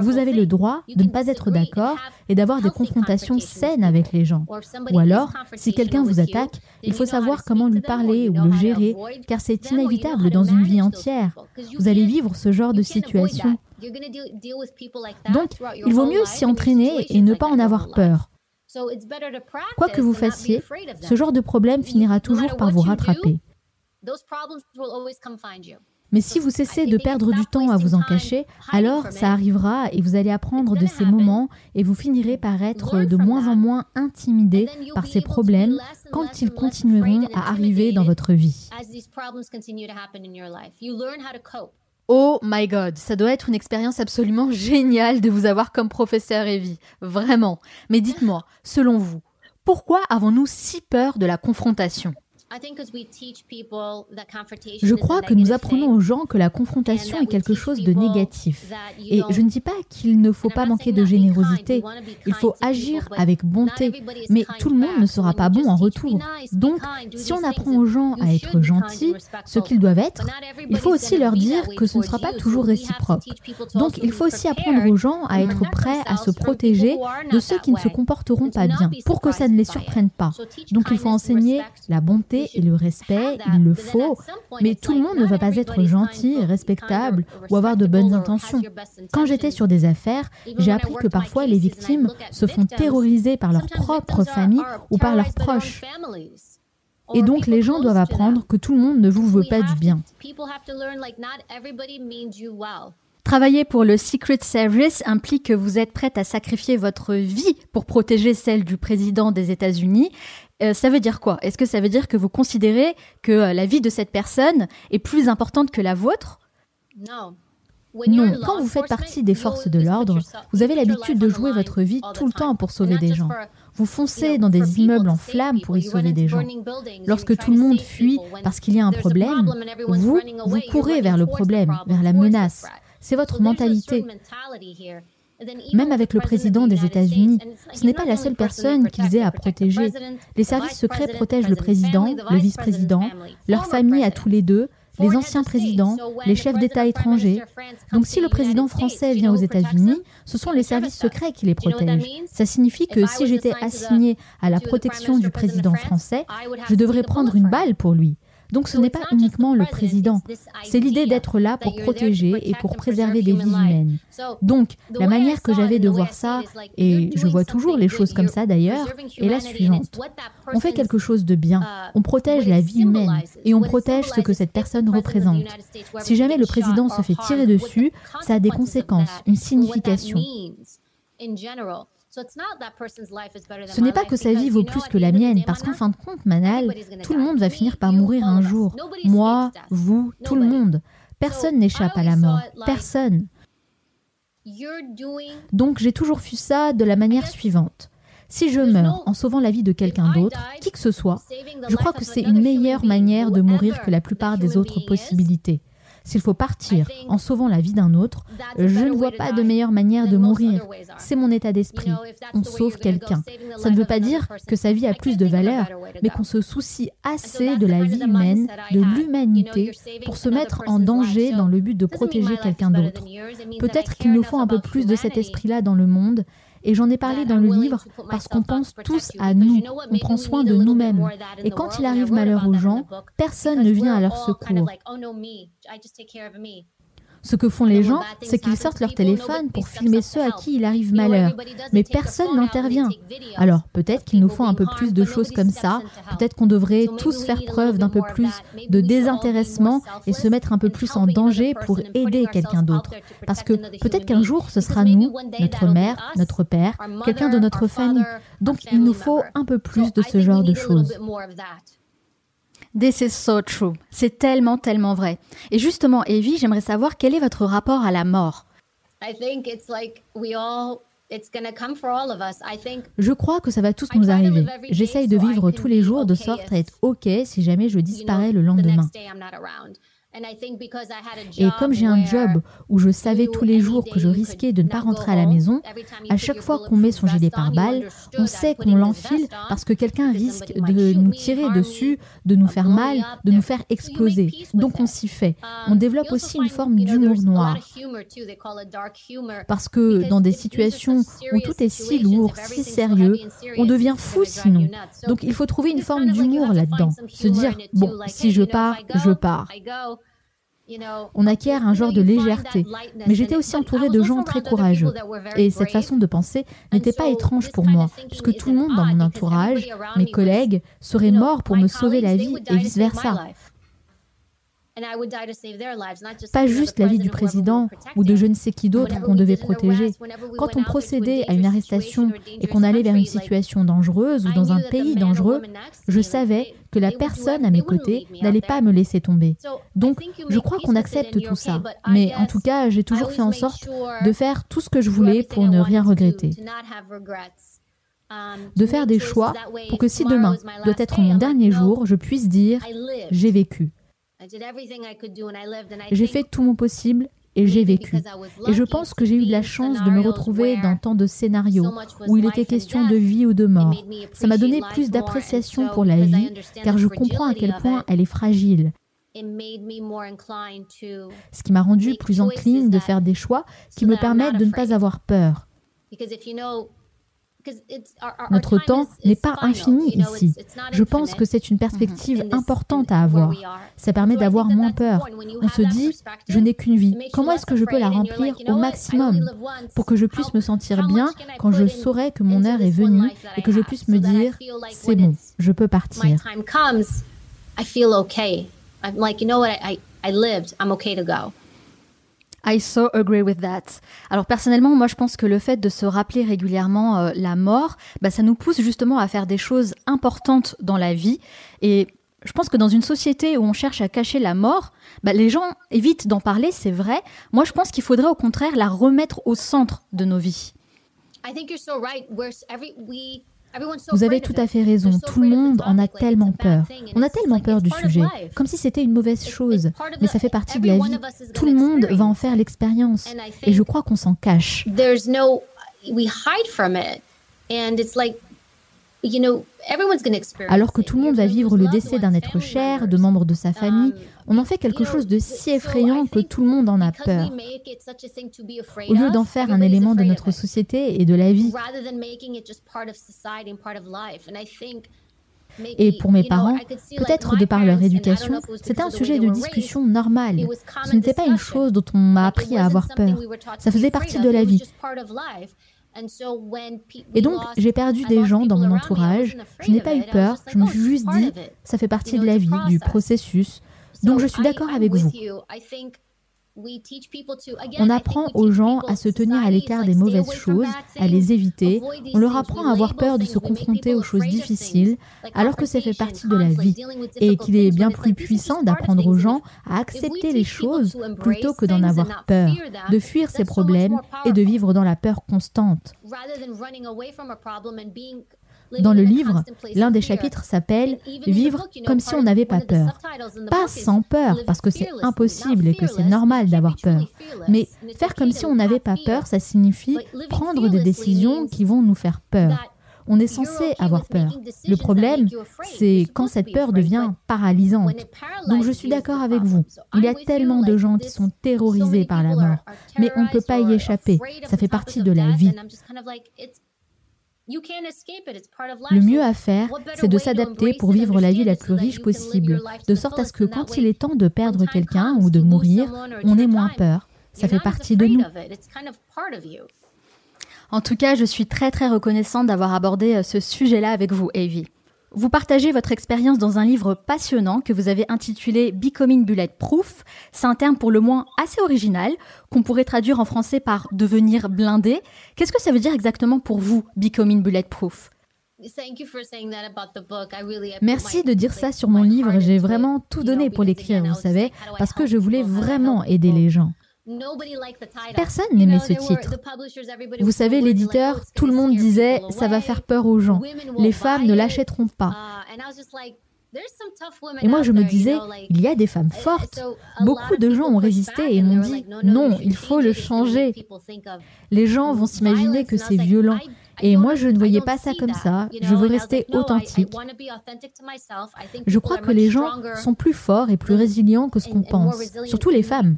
Vous avez le droit de ne pas être d'accord et d'avoir des confrontations saines avec les gens. Ou alors, si quelqu'un vous attaque, il faut savoir comment lui parler ou le gérer, car c'est inévitable dans une vie entière. Vous allez vivre ce genre de situation. Donc, il vaut mieux s'y entraîner et ne pas en avoir peur. Quoi que vous fassiez, ce genre de problème finira toujours par vous rattraper. Mais si vous cessez de perdre du temps à vous en cacher, alors ça arrivera et vous allez apprendre de ces moments et vous finirez par être de moins en moins intimidé par ces problèmes quand ils continueront à arriver dans votre vie. Oh my god, ça doit être une expérience absolument géniale de vous avoir comme professeur Evie. Vraiment. Mais dites-moi, selon vous, pourquoi avons-nous si peur de la confrontation? Je crois que nous apprenons aux gens que la confrontation est quelque chose de négatif. Et je ne dis pas qu'il ne faut pas manquer de générosité. Il faut agir avec bonté. Mais tout le monde ne sera pas bon en retour. Donc, si on apprend aux gens à être gentils, ce qu'ils doivent être, il faut aussi leur dire que ce ne sera pas toujours réciproque. Donc, il faut aussi apprendre aux gens à être prêts à se protéger de ceux qui ne se comporteront pas bien, pour que ça ne les surprenne pas. Donc, il faut enseigner la bonté et le respect, il le faut, mais tout le monde ne va pas être gentil, respectable ou avoir de bonnes intentions. Quand j'étais sur des affaires, j'ai appris que parfois les victimes se font terroriser par leur propre famille ou par leurs proches. Et donc les gens doivent apprendre que tout le monde ne vous veut pas du bien. Travailler pour le Secret Service implique que vous êtes prête à sacrifier votre vie pour protéger celle du président des États-Unis euh, ça veut dire quoi? Est-ce que ça veut dire que vous considérez que euh, la vie de cette personne est plus importante que la vôtre? Non. Non, quand vous faites partie des forces de l'ordre, vous avez l'habitude de jouer votre vie tout le temps pour sauver des gens. Vous foncez dans des immeubles en flammes pour y sauver des gens. Lorsque tout le monde fuit parce qu'il y a un problème, vous, vous courez vers le problème, vers la menace. C'est votre mentalité. Même avec le président des États-Unis, ce n'est pas la seule personne qu'ils aient à protéger. Les services secrets protègent le président, le vice-président, leur famille à tous les deux, les anciens présidents, les chefs d'État étrangers. Donc si le président français vient aux États-Unis, ce sont les services secrets qui les protègent. Ça signifie que si j'étais assigné à la protection du président français, je devrais prendre une balle pour lui. Donc ce n'est pas uniquement le président, c'est l'idée d'être là pour protéger et pour préserver des vies humaines. Donc la manière que j'avais de voir ça, et je vois toujours les choses comme ça d'ailleurs, est la suivante. On fait quelque chose de bien, on protège la vie humaine et on protège ce que cette personne représente. Si jamais le président se fait tirer dessus, ça a des conséquences, une signification. Ce n'est pas que sa vie vaut plus que la mienne, parce qu'en fin de compte, Manal, tout le monde va finir par mourir un jour. Moi, vous, tout le monde. Personne n'échappe à la mort. Personne. Donc j'ai toujours vu ça de la manière suivante. Si je meurs en sauvant la vie de quelqu'un d'autre, qui que ce soit, je crois que c'est une meilleure manière de mourir que la plupart des autres possibilités. S'il faut partir en sauvant la vie d'un autre, je ne vois pas de meilleure manière de mourir. C'est mon état d'esprit. On sauve quelqu'un. Ça ne veut pas dire que sa vie a plus de valeur, mais qu'on se soucie assez de la vie humaine, de l'humanité, pour se mettre en danger dans le but de protéger quelqu'un d'autre. Peut-être qu'il nous faut un peu plus de cet esprit-là dans le monde, et j'en ai parlé dans le livre parce qu'on pense tous à nous, on prend soin de nous-mêmes. Et quand il arrive malheur aux gens, personne ne vient à leur secours. Ce que font les gens, c'est qu'ils sortent leur téléphone pour filmer ceux à qui il arrive malheur, mais personne n'intervient. Alors peut-être qu'il nous faut un peu plus de choses comme ça, peut-être qu'on devrait tous faire preuve d'un peu plus de désintéressement et se mettre un peu plus en danger pour aider quelqu'un d'autre. Parce que peut-être qu'un jour ce sera nous, notre mère, notre père, quelqu'un de notre famille. Donc il nous faut un peu plus de ce genre de choses. This is so true. C'est tellement, tellement vrai. Et justement, Evie, j'aimerais savoir quel est votre rapport à la mort. Je crois que ça va tous nous arriver. J'essaye de vivre tous les jours de sorte à être OK si jamais je disparais le lendemain. Et comme j'ai un job où je savais tous les jours que je risquais de ne pas rentrer à la maison, à chaque fois qu'on met son gilet pare-balles, on sait qu'on l'enfile parce que quelqu'un risque de nous tirer dessus, de nous faire mal, de nous faire exploser. Donc on s'y fait. On développe aussi une forme d'humour noir. Parce que dans des situations où tout est si lourd, si sérieux, on devient fou sinon. Donc il faut trouver une forme d'humour là-dedans. Se dire, bon, si je pars, je pars. On acquiert un genre de légèreté. Mais j'étais aussi entourée de gens très courageux. Et cette façon de penser n'était pas étrange pour moi, puisque tout le monde dans mon entourage, mes collègues, serait mort pour me sauver la vie et vice-versa. Pas juste la vie du président ou de je ne sais qui d'autre qu'on devait protéger. Quand on procédait à une arrestation et qu'on allait vers une situation dangereuse ou dans un pays dangereux, je savais que la personne à mes côtés n'allait pas me laisser tomber. Donc, je crois qu'on accepte tout ça. Mais en tout cas, j'ai toujours fait en sorte de faire tout ce que je voulais pour ne rien regretter de faire des choix pour que si demain doit être mon dernier jour, je puisse dire j'ai vécu. J'ai fait tout mon possible et j'ai vécu. Et je pense que j'ai eu de la chance de me retrouver dans tant de scénarios où il était question de vie ou de mort. Ça m'a donné plus d'appréciation pour la vie car je comprends à quel point elle est fragile. Ce qui m'a rendu plus encline de faire des choix qui me permettent de ne pas avoir peur. Notre temps n'est pas infini ici. Je pense que c'est une perspective importante à avoir. Ça permet d'avoir moins peur. On se dit, je n'ai qu'une vie. Comment est-ce que je peux la remplir au maximum pour que je puisse me sentir bien quand je saurai que mon heure est venue et que je puisse me dire, c'est bon, je peux partir. I so agree with that. Alors personnellement, moi je pense que le fait de se rappeler régulièrement euh, la mort, bah, ça nous pousse justement à faire des choses importantes dans la vie. Et je pense que dans une société où on cherche à cacher la mort, bah, les gens évitent d'en parler, c'est vrai. Moi je pense qu'il faudrait au contraire la remettre au centre de nos vies. I think you're so right. Vous avez tout à fait raison, tout le monde en a tellement peur. On a tellement peur du sujet, comme si c'était une mauvaise chose, mais ça fait partie de la vie. Tout le monde va en faire l'expérience, et je crois qu'on s'en cache. Alors que tout le monde va vivre le décès d'un être cher, de membres de sa famille, on en fait quelque chose de si effrayant que tout le monde en a peur. Au lieu d'en faire un élément de notre société et de la vie. Et pour mes parents, peut-être de par leur éducation, c'était un sujet de discussion normal. Ce n'était pas une chose dont on m'a appris à avoir peur. Ça faisait partie de la vie. Et donc, j'ai perdu des gens dans mon entourage. Je n'ai pas eu peur. Je me suis juste dit, ça fait partie de la vie, du processus. Donc, je suis d'accord avec vous. On apprend aux gens à se tenir à l'écart des mauvaises choses, à les éviter. On leur apprend à avoir peur de se confronter aux choses difficiles, alors que ça fait partie de la vie, et qu'il est bien plus puissant d'apprendre aux gens à accepter les choses plutôt que d'en avoir peur, de fuir ces problèmes et de vivre dans la peur constante. Dans le livre, l'un des chapitres s'appelle Vivre comme si on n'avait pas peur. Pas sans peur, parce que c'est impossible et que c'est normal d'avoir peur. Mais faire comme si on n'avait pas peur, ça signifie prendre des décisions qui vont nous faire peur. On est censé avoir peur. Le problème, c'est quand cette peur devient paralysante. Donc je suis d'accord avec vous. Il y a tellement de gens qui sont terrorisés par la mort, mais on ne peut pas y échapper. Ça fait partie de la vie. Le mieux à faire, c'est de s'adapter pour vivre la vie la plus riche possible, de sorte à ce que quand il est temps de perdre quelqu'un ou de mourir, on ait moins peur. Ça fait partie de nous. En tout cas, je suis très très reconnaissante d'avoir abordé euh, ce sujet-là avec vous, Avi. Vous partagez votre expérience dans un livre passionnant que vous avez intitulé Becoming Bulletproof. C'est un terme pour le moins assez original, qu'on pourrait traduire en français par devenir blindé. Qu'est-ce que ça veut dire exactement pour vous, Becoming Bulletproof Merci de dire ça sur mon livre. J'ai vraiment tout donné pour l'écrire, vous savez, parce que je voulais vraiment aider les gens. Personne n'aimait ce titre. Vous savez, l'éditeur, tout le monde disait ça va faire peur aux gens. Les femmes ne l'achèteront pas. Uh, et moi, je me disais, il y a des femmes fortes. Beaucoup de gens ont résisté et m'ont dit, non, il faut le changer. Les gens vont s'imaginer que c'est violent. Et moi, je ne voyais pas ça comme ça. Je veux rester authentique. Je crois que les gens sont plus forts et plus résilients que ce qu'on pense, surtout les femmes.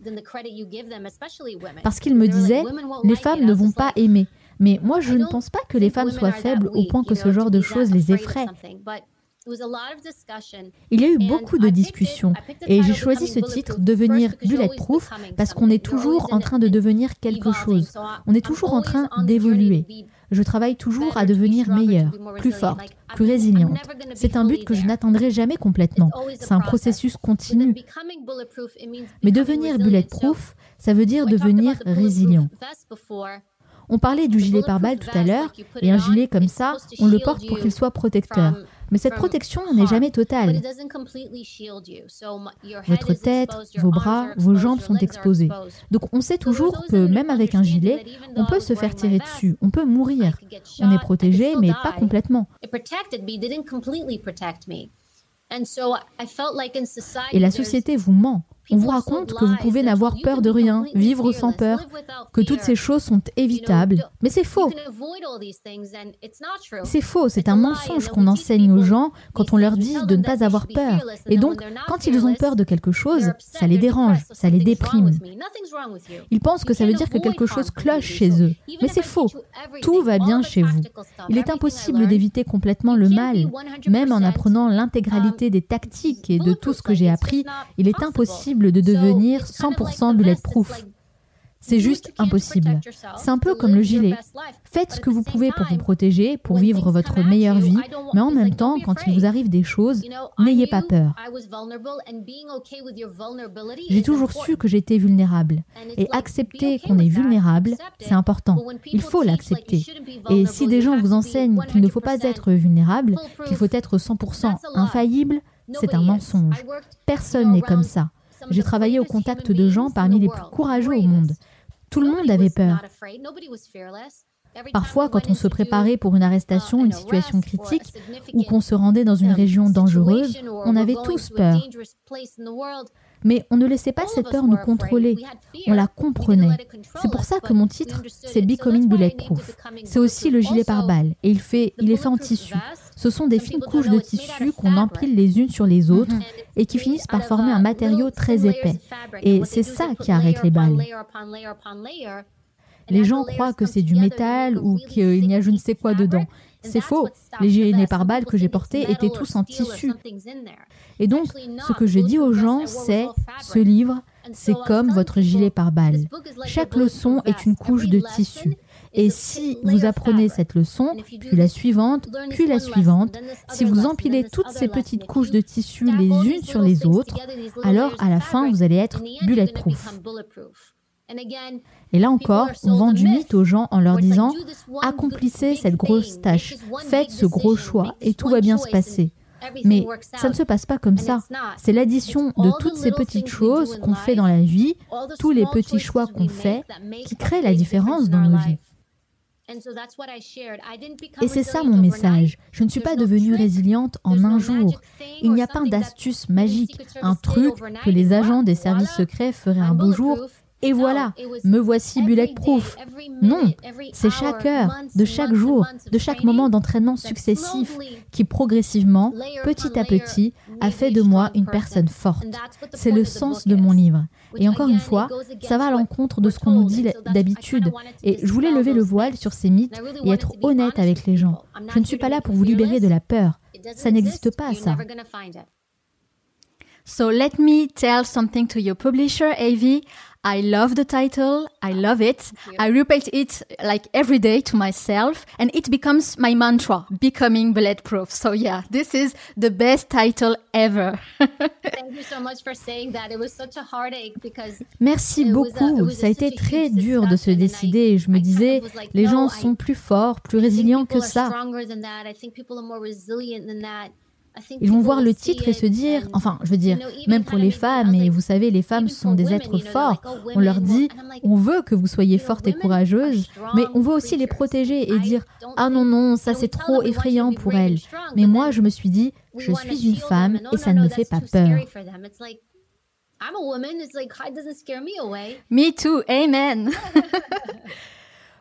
Parce qu'ils me disaient, les femmes ne vont pas aimer. Mais moi, je ne pense pas que les femmes soient faibles au point que ce genre de choses les effraie. Il y a eu beaucoup de discussions et j'ai choisi ce titre, Devenir bulletproof, parce qu'on est toujours en train de devenir quelque chose. On est toujours en train d'évoluer. Je travaille toujours à devenir meilleure, plus forte, plus résiliente. C'est un but que je n'atteindrai jamais complètement. C'est un processus continu. Mais devenir bulletproof, ça veut dire devenir résilient. On parlait du gilet pare-balles tout à l'heure, et un gilet comme ça, on le porte pour qu'il soit protecteur. Mais cette protection n'est jamais totale. Votre tête, vos bras, vos jambes sont exposés. Donc on sait toujours que même avec un gilet, on peut se faire tirer dessus, on peut mourir. On est protégé, mais pas complètement. Et la société vous ment. On vous raconte que vous pouvez n'avoir peur de rien, vivre sans peur, que toutes ces choses sont évitables. Mais c'est faux. C'est faux, c'est un mensonge qu'on enseigne aux gens quand on leur dit de ne pas avoir peur. Et donc, quand ils ont peur de quelque chose, ça les dérange, ça les déprime. Ils pensent que ça veut dire que quelque chose cloche chez eux. Mais c'est faux. Tout va bien chez vous. Il est impossible d'éviter complètement le mal. Même en apprenant l'intégralité des tactiques et de tout ce que j'ai appris, il est impossible de devenir 100% bulletproof. C'est juste impossible. C'est un peu comme le gilet. Faites ce que vous pouvez pour vous protéger, pour vivre votre meilleure vie, mais en même temps, quand il vous arrive des choses, n'ayez pas peur. J'ai toujours su que j'étais vulnérable. Et accepter qu'on est vulnérable, c'est important. Il faut l'accepter. Et si des gens vous enseignent qu'il ne faut pas être vulnérable, qu'il faut être 100% infaillible, c'est un mensonge. Personne n'est comme ça. J'ai travaillé au contact de gens parmi les plus courageux au monde. Tout le monde avait peur. Parfois, quand on se préparait pour une arrestation, une situation critique, ou qu'on se rendait dans une région dangereuse, on avait tous peur. Mais on ne laissait pas cette peur nous contrôler, on la comprenait. C'est pour ça que mon titre, c'est Becoming Bulletproof. C'est aussi le gilet pare-balles, et il, fait, il est fait en tissu. Ce sont des fines couches de tissu qu'on empile les unes sur les autres et qui finissent par former un matériau très épais. Et c'est ça qui arrête les balles. Les gens croient que c'est du métal ou qu'il y a je ne sais quoi dedans. C'est faux. Les gilets pare-balles que j'ai portés étaient tous en tissu. Et donc, ce que je dis aux gens, c'est ce livre, c'est comme votre gilet pare-balles. Chaque leçon est une couche de tissu. Et si vous apprenez cette leçon, puis la suivante, puis la suivante, si vous empilez toutes ces petites couches de tissu les unes sur les autres, alors à la fin, vous allez être bulletproof. Et là encore, on vend du mythe aux gens en leur disant accomplissez cette grosse tâche, faites ce gros choix et tout va bien se passer. Mais ça ne se passe pas comme ça. C'est l'addition de toutes ces petites choses qu'on fait dans la vie, tous les petits choix qu'on fait, qui créent la différence dans nos vies. Et c'est ça mon message. Je ne suis pas devenue résiliente en un jour. Il n'y a pas d'astuce magique, un truc que les agents des services secrets feraient un beau jour. Et voilà, me voici bulletproof. Non, c'est chaque heure, de chaque jour, de chaque moment d'entraînement successif qui progressivement, petit à petit, a fait de moi une personne forte. C'est le sens de mon livre. Et encore une fois, ça va à l'encontre de ce qu'on nous dit d'habitude. Et je voulais lever le voile sur ces mythes et être honnête avec les gens. Je ne suis pas là pour vous libérer de la peur. Ça n'existe pas, ça. So let me tell something to your publisher, Avi. I love the title. I love it. I repeat it like every day to myself and it becomes my mantra, becoming bulletproof. So yeah, this is the best title ever. Thank you so much for saying that. It was such a heartache because Merci beaucoup. Ça a été très dur de se décider. Je me disais, les gens sont plus forts, plus résilients que ça. Ils vont voir le titre et se dire, enfin, je veux dire, même pour les femmes, et vous savez, les femmes sont des êtres forts, on leur dit, on veut que vous soyez fortes et courageuses, mais on veut aussi les protéger et dire, ah non, non, ça c'est trop effrayant pour elles. Mais moi, je me suis dit, je suis une femme et ça ne me fait pas peur. Me too, amen.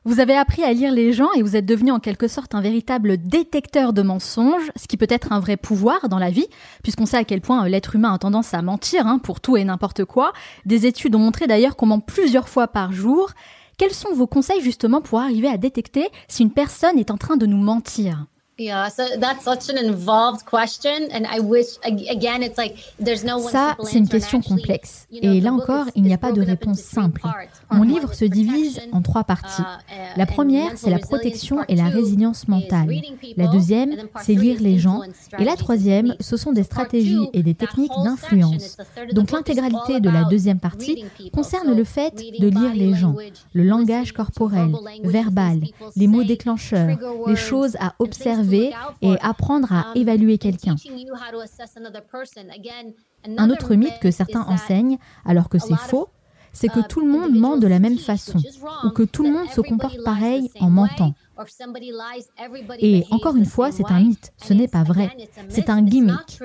Vous avez appris à lire les gens et vous êtes devenu en quelque sorte un véritable détecteur de mensonges, ce qui peut être un vrai pouvoir dans la vie, puisqu'on sait à quel point euh, l'être humain a tendance à mentir hein, pour tout et n'importe quoi. Des études ont montré d'ailleurs qu'on ment plusieurs fois par jour. Quels sont vos conseils justement pour arriver à détecter si une personne est en train de nous mentir? Ça, c'est une question complexe. Et là encore, il n'y a pas de réponse simple. Mon livre se divise en trois parties. Uh, la première, c'est la protection et la résilience mentale. La deuxième, c'est lire les gens. Et la troisième, ce sont des stratégies et des techniques d'influence. Donc l'intégralité de la deuxième partie concerne le fait de lire les gens, le langage corporel, verbal, les mots déclencheurs, les choses à observer et apprendre à évaluer quelqu'un. Un autre mythe que certains enseignent, alors que c'est faux, c'est que tout le monde ment de la même façon ou que tout le monde se comporte pareil en mentant. Et encore une fois, c'est un mythe, ce n'est pas vrai, c'est un gimmick.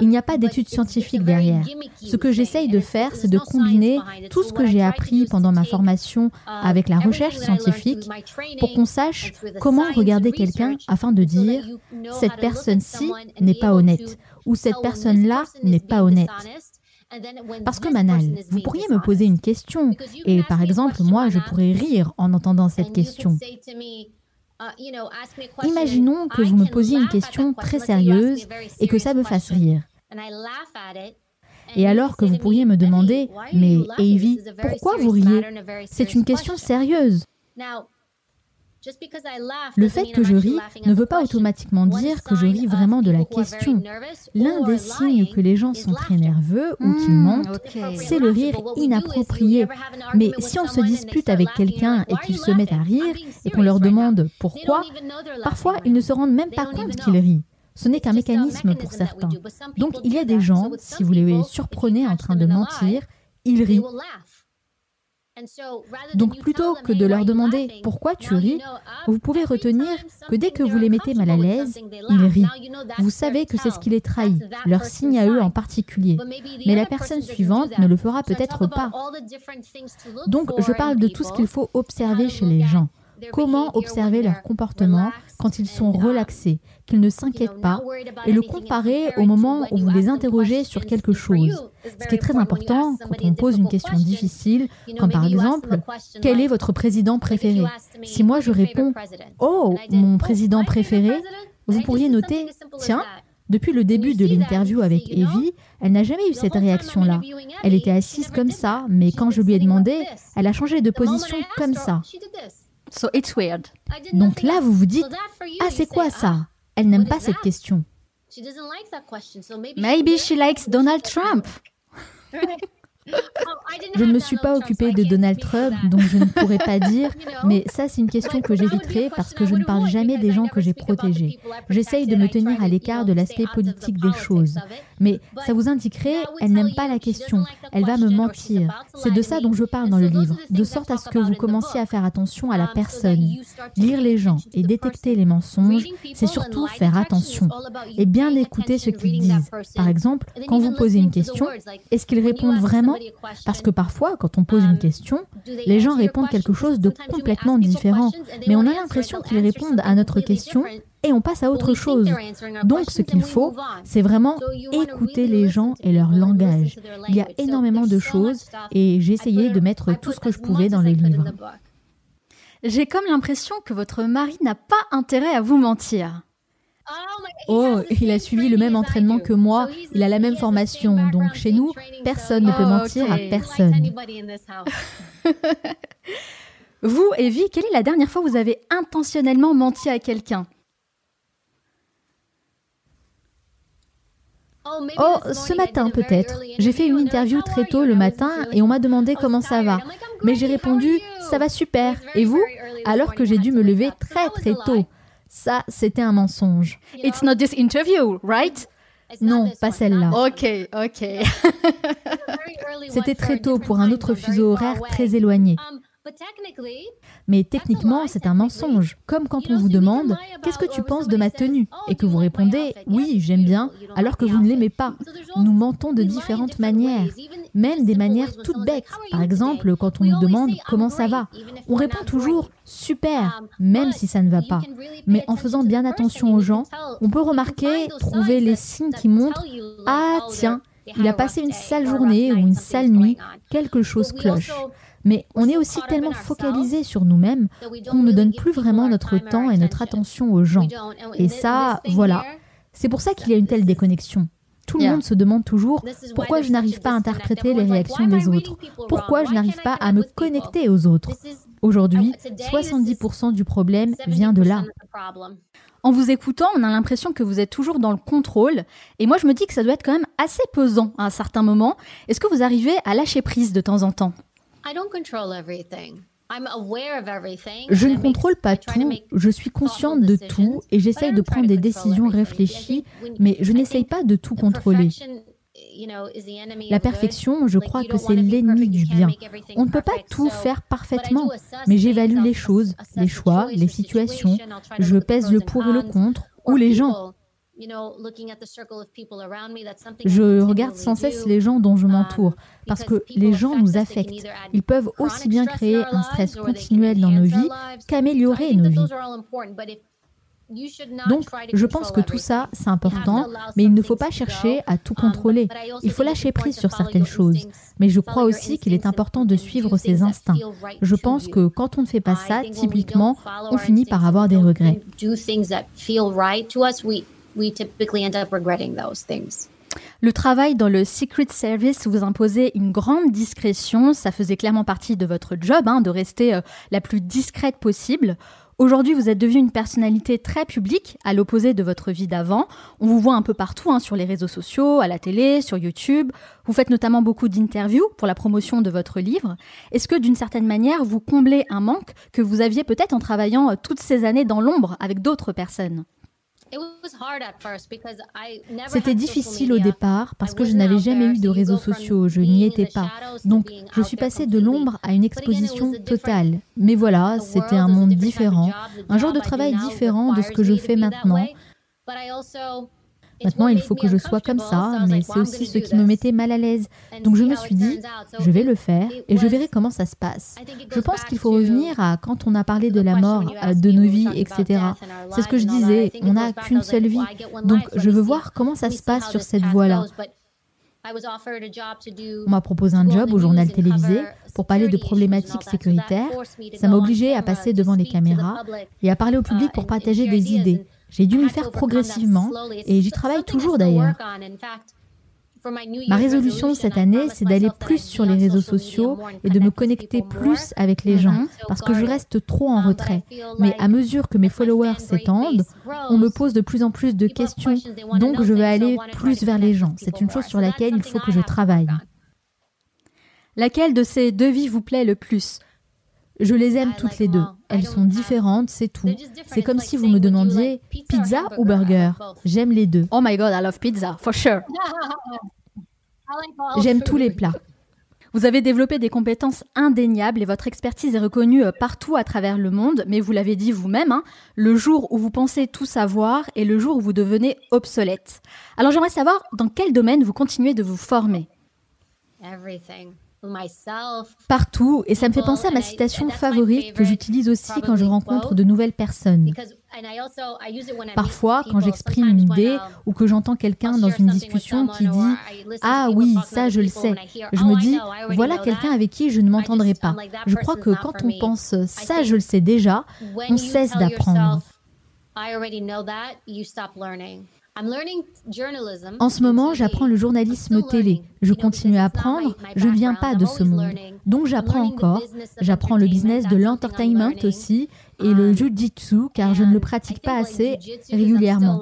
Il n'y a pas d'études scientifiques derrière. Ce que j'essaye de faire, c'est de combiner tout ce que j'ai appris pendant ma formation avec la recherche scientifique pour qu'on sache comment regarder quelqu'un afin de dire cette personne-ci n'est pas honnête ou cette personne-là n'est pas honnête. Parce que Manal, vous pourriez me poser une question et par exemple, moi, je pourrais rire en entendant cette question. Uh, Imaginons que vous me posiez une question très sérieuse et que ça me fasse rire. Et alors que vous pourriez me demander, mais Avi, pourquoi vous riez? C'est une question sérieuse. Le fait que je ris ne veut pas automatiquement dire que je ris vraiment de la question. L'un des signes que les gens sont très nerveux ou qu'ils hmm, mentent, c'est le rire inapproprié. Mais si on se dispute avec quelqu'un et qu'ils se mettent à rire et qu'on leur demande pourquoi, parfois ils ne se rendent même pas compte qu'ils rient. Ce n'est qu'un mécanisme pour certains. Donc il y a des gens, si vous les surprenez en train de mentir, ils rient. Donc plutôt que de leur demander pourquoi tu ris, vous pouvez retenir que dès que vous les mettez mal à l'aise, ils rient. Vous savez que c'est ce qui les trahit, leur signe à eux en particulier. Mais la personne suivante ne le fera peut-être pas. Donc je parle de tout ce qu'il faut observer chez les gens. Comment observer leur comportement quand ils sont relaxés, qu'ils ne s'inquiètent pas, et le comparer au moment où vous les interrogez sur quelque chose. Ce qui est très important quand on pose une question difficile, comme par exemple, quel est votre président préféré? Si moi je réponds, oh, mon président préféré, vous pourriez noter, tiens, depuis le début de l'interview avec Evie, elle n'a jamais eu cette réaction-là. Elle était assise comme ça, mais quand je lui ai demandé, elle a changé de position comme ça. So it's weird. Donc là, vous vous dites, ah, c'est quoi ça "Ah, Elle n'aime pas cette question. Maybe she likes Donald Trump. Je ne me suis pas occupée de Donald Trump, donc je ne pourrais pas dire, mais ça c'est une question que j'éviterai parce que je ne parle jamais des gens que j'ai protégés. J'essaye de me tenir à l'écart de l'aspect politique des choses. Mais ça vous indiquerait, elle n'aime pas la question, elle va me mentir. C'est de ça dont je parle dans le livre, de sorte à ce que vous commenciez à faire attention à la personne. Lire les gens et détecter les mensonges, c'est surtout faire attention et bien écouter ce qu'ils disent. Par exemple, quand vous posez une question, est-ce qu'ils répondent vraiment Parce que parfois, quand on pose une question, les gens répondent quelque chose de complètement différent, mais on a l'impression qu'ils répondent à notre question et on passe à autre chose. Donc ce qu'il faut, c'est vraiment écouter les gens et leur langage. Il y a énormément de choses et j'ai essayé de mettre tout ce que je pouvais dans les livres. J'ai comme l'impression que votre mari n'a pas intérêt à vous mentir. Oh, il a suivi le même entraînement que moi, il a la même formation, donc chez nous, personne ne peut Oh, mentir à personne. Vous, Evie, quelle est la dernière fois où vous avez intentionnellement menti à quelqu'un? Oh, ce matin peut-être. J'ai fait une interview très tôt le matin et on m'a demandé comment ça va. Mais j'ai répondu ça va super. Et vous? Alors que j'ai dû me lever très très tôt. Ça, c'était un mensonge. It's not this interview, right? Non, pas celle-là. Ok, ok. C'était très tôt pour un autre fuseau horaire très éloigné. Mais techniquement, c'est un mensonge. Comme quand on vous demande Qu'est-ce que tu penses de ma tenue et que vous répondez Oui, j'aime bien, alors que vous ne l'aimez pas. Nous mentons de différentes manières, même des manières toutes bêtes. Par exemple, quand on nous demande Comment ça va On répond toujours Super, même si ça ne va pas. Mais en faisant bien attention aux gens, on peut remarquer, trouver les signes qui montrent Ah, tiens, il a passé une sale journée ou une sale nuit, quelque chose cloche. Mais on est aussi tellement focalisé sur nous-mêmes qu'on ne donne plus vraiment notre temps et notre attention aux gens. Et ça, voilà. C'est pour ça qu'il y a une telle déconnexion. Tout le monde se demande toujours pourquoi je n'arrive pas à interpréter les réactions des autres, pourquoi je n'arrive pas à me connecter aux autres? Aujourd'hui, 70% du problème vient de là. En vous écoutant, on a l'impression que vous êtes toujours dans le contrôle. Et moi, je me dis que ça doit être quand même assez pesant à un certain moment. Est-ce que vous arrivez à lâcher prise de temps en temps? Je ne contrôle pas tout, je suis consciente de tout et j'essaye de prendre des décisions réfléchies, mais je n'essaye pas de tout contrôler. La perfection, je crois que c'est l'ennemi du bien. On ne peut pas tout faire parfaitement, mais j'évalue les choses, les choix, les situations. Je pèse le pour et le contre, ou les gens. Je regarde sans cesse les gens dont je m'entoure, parce que les gens nous affectent. Ils peuvent aussi bien créer un stress continuel dans nos vies qu'améliorer nos vies. Donc, je pense que tout ça, c'est important, mais il ne faut pas chercher à tout contrôler. Il faut lâcher prise sur certaines choses. Mais je crois aussi qu'il est important de suivre ses instincts. Je pense que quand on ne fait pas ça, typiquement, on finit par avoir des regrets. Le travail dans le Secret Service vous imposait une grande discrétion. Ça faisait clairement partie de votre job, hein, de rester euh, la plus discrète possible. Aujourd'hui, vous êtes devenue une personnalité très publique, à l'opposé de votre vie d'avant. On vous voit un peu partout, hein, sur les réseaux sociaux, à la télé, sur YouTube. Vous faites notamment beaucoup d'interviews pour la promotion de votre livre. Est-ce que, d'une certaine manière, vous comblez un manque que vous aviez peut-être en travaillant euh, toutes ces années dans l'ombre avec d'autres personnes? C'était difficile au départ parce que je n'avais jamais eu de réseaux sociaux, je n'y étais pas. Donc je suis passée de l'ombre à une exposition totale. Mais voilà, c'était un monde différent, un genre de travail différent de ce que je fais maintenant. Maintenant, il faut que je sois comme ça, mais c'est aussi ce qui me mettait mal à l'aise. Donc je me suis dit, je vais le faire et je verrai comment ça se passe. Je pense qu'il faut revenir à quand on a parlé de la mort, euh, de nos vies, etc. C'est ce que je disais, on n'a qu'une seule vie. Donc je veux voir comment ça se passe sur cette voie-là. On m'a proposé un job au journal télévisé pour parler de problématiques sécuritaires. Ça m'a obligé à passer devant les caméras et à parler au public pour partager des idées. J'ai dû m'y faire progressivement et j'y travaille toujours d'ailleurs. Ma résolution cette année, c'est d'aller plus sur les réseaux sociaux et de me connecter plus avec les gens parce que je reste trop en retrait. Mais à mesure que mes followers s'étendent, on me pose de plus en plus de questions, donc je veux aller plus vers les gens. C'est une chose sur laquelle il faut que je travaille. Laquelle de ces deux vies vous plaît le plus? Je les aime toutes les deux. Elles sont différentes, c'est tout. C'est comme si vous me demandiez pizza ou burger. J'aime les deux. Oh my god, I love pizza, for sure. J'aime tous les plats. Vous avez développé des compétences indéniables et votre expertise est reconnue euh, partout à travers le monde, mais vous l'avez dit vous-même, hein, le jour où vous pensez tout savoir est le jour où vous devenez obsolète. Alors j'aimerais savoir dans quel domaine vous continuez de vous former. Partout, et ça me fait penser à ma citation favorite que j'utilise aussi quand je rencontre de nouvelles personnes. Parfois, quand j'exprime une idée um, ou que j'entends quelqu'un dans une discussion qui dit ⁇ Ah oui, ça je le sais ⁇ je me oh, dis ⁇ Voilà quelqu'un avec qui je ne m'entendrai pas. Je crois que quand on pense ⁇ Ça je le sais déjà ⁇ on cesse d'apprendre. En ce moment, j'apprends le journalisme télé. Je continue à apprendre. Je ne viens pas de ce monde. Donc j'apprends encore. J'apprends le business de l'entertainment aussi et le um, jujitsu car je ne le pratique pas assez régulièrement.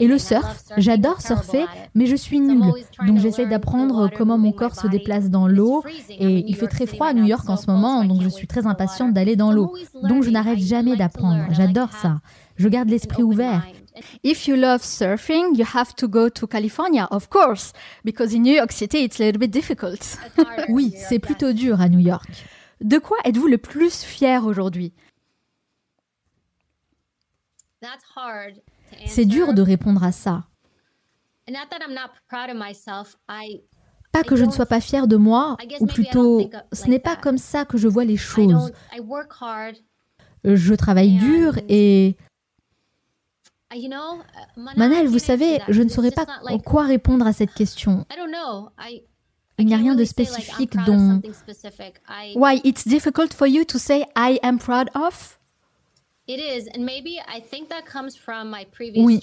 Et le surf, j'adore surfer, mais je suis nulle. Donc j'essaie d'apprendre comment mon corps se déplace dans l'eau. Et il fait très froid à New York en ce moment, donc je suis très impatiente d'aller dans l'eau. Donc je n'arrête jamais d'apprendre. J'adore ça. Je garde l'esprit ouvert. If you love surfing, you have to go to California, of course, because in New York City it's a little bit difficult. oui, c'est plutôt dur à New York. De quoi êtes-vous le plus fier aujourd'hui? C'est dur de répondre à ça. Pas que je ne sois pas fière de moi, ou plutôt, ce n'est pas comme ça que je vois les choses. Je travaille dur et... Uh, Manel, vous savez, je ne saurais pas en quoi répondre à cette question. Il n'y a rien de spécifique dont... Why it's difficult for you to say I am proud of? Oui,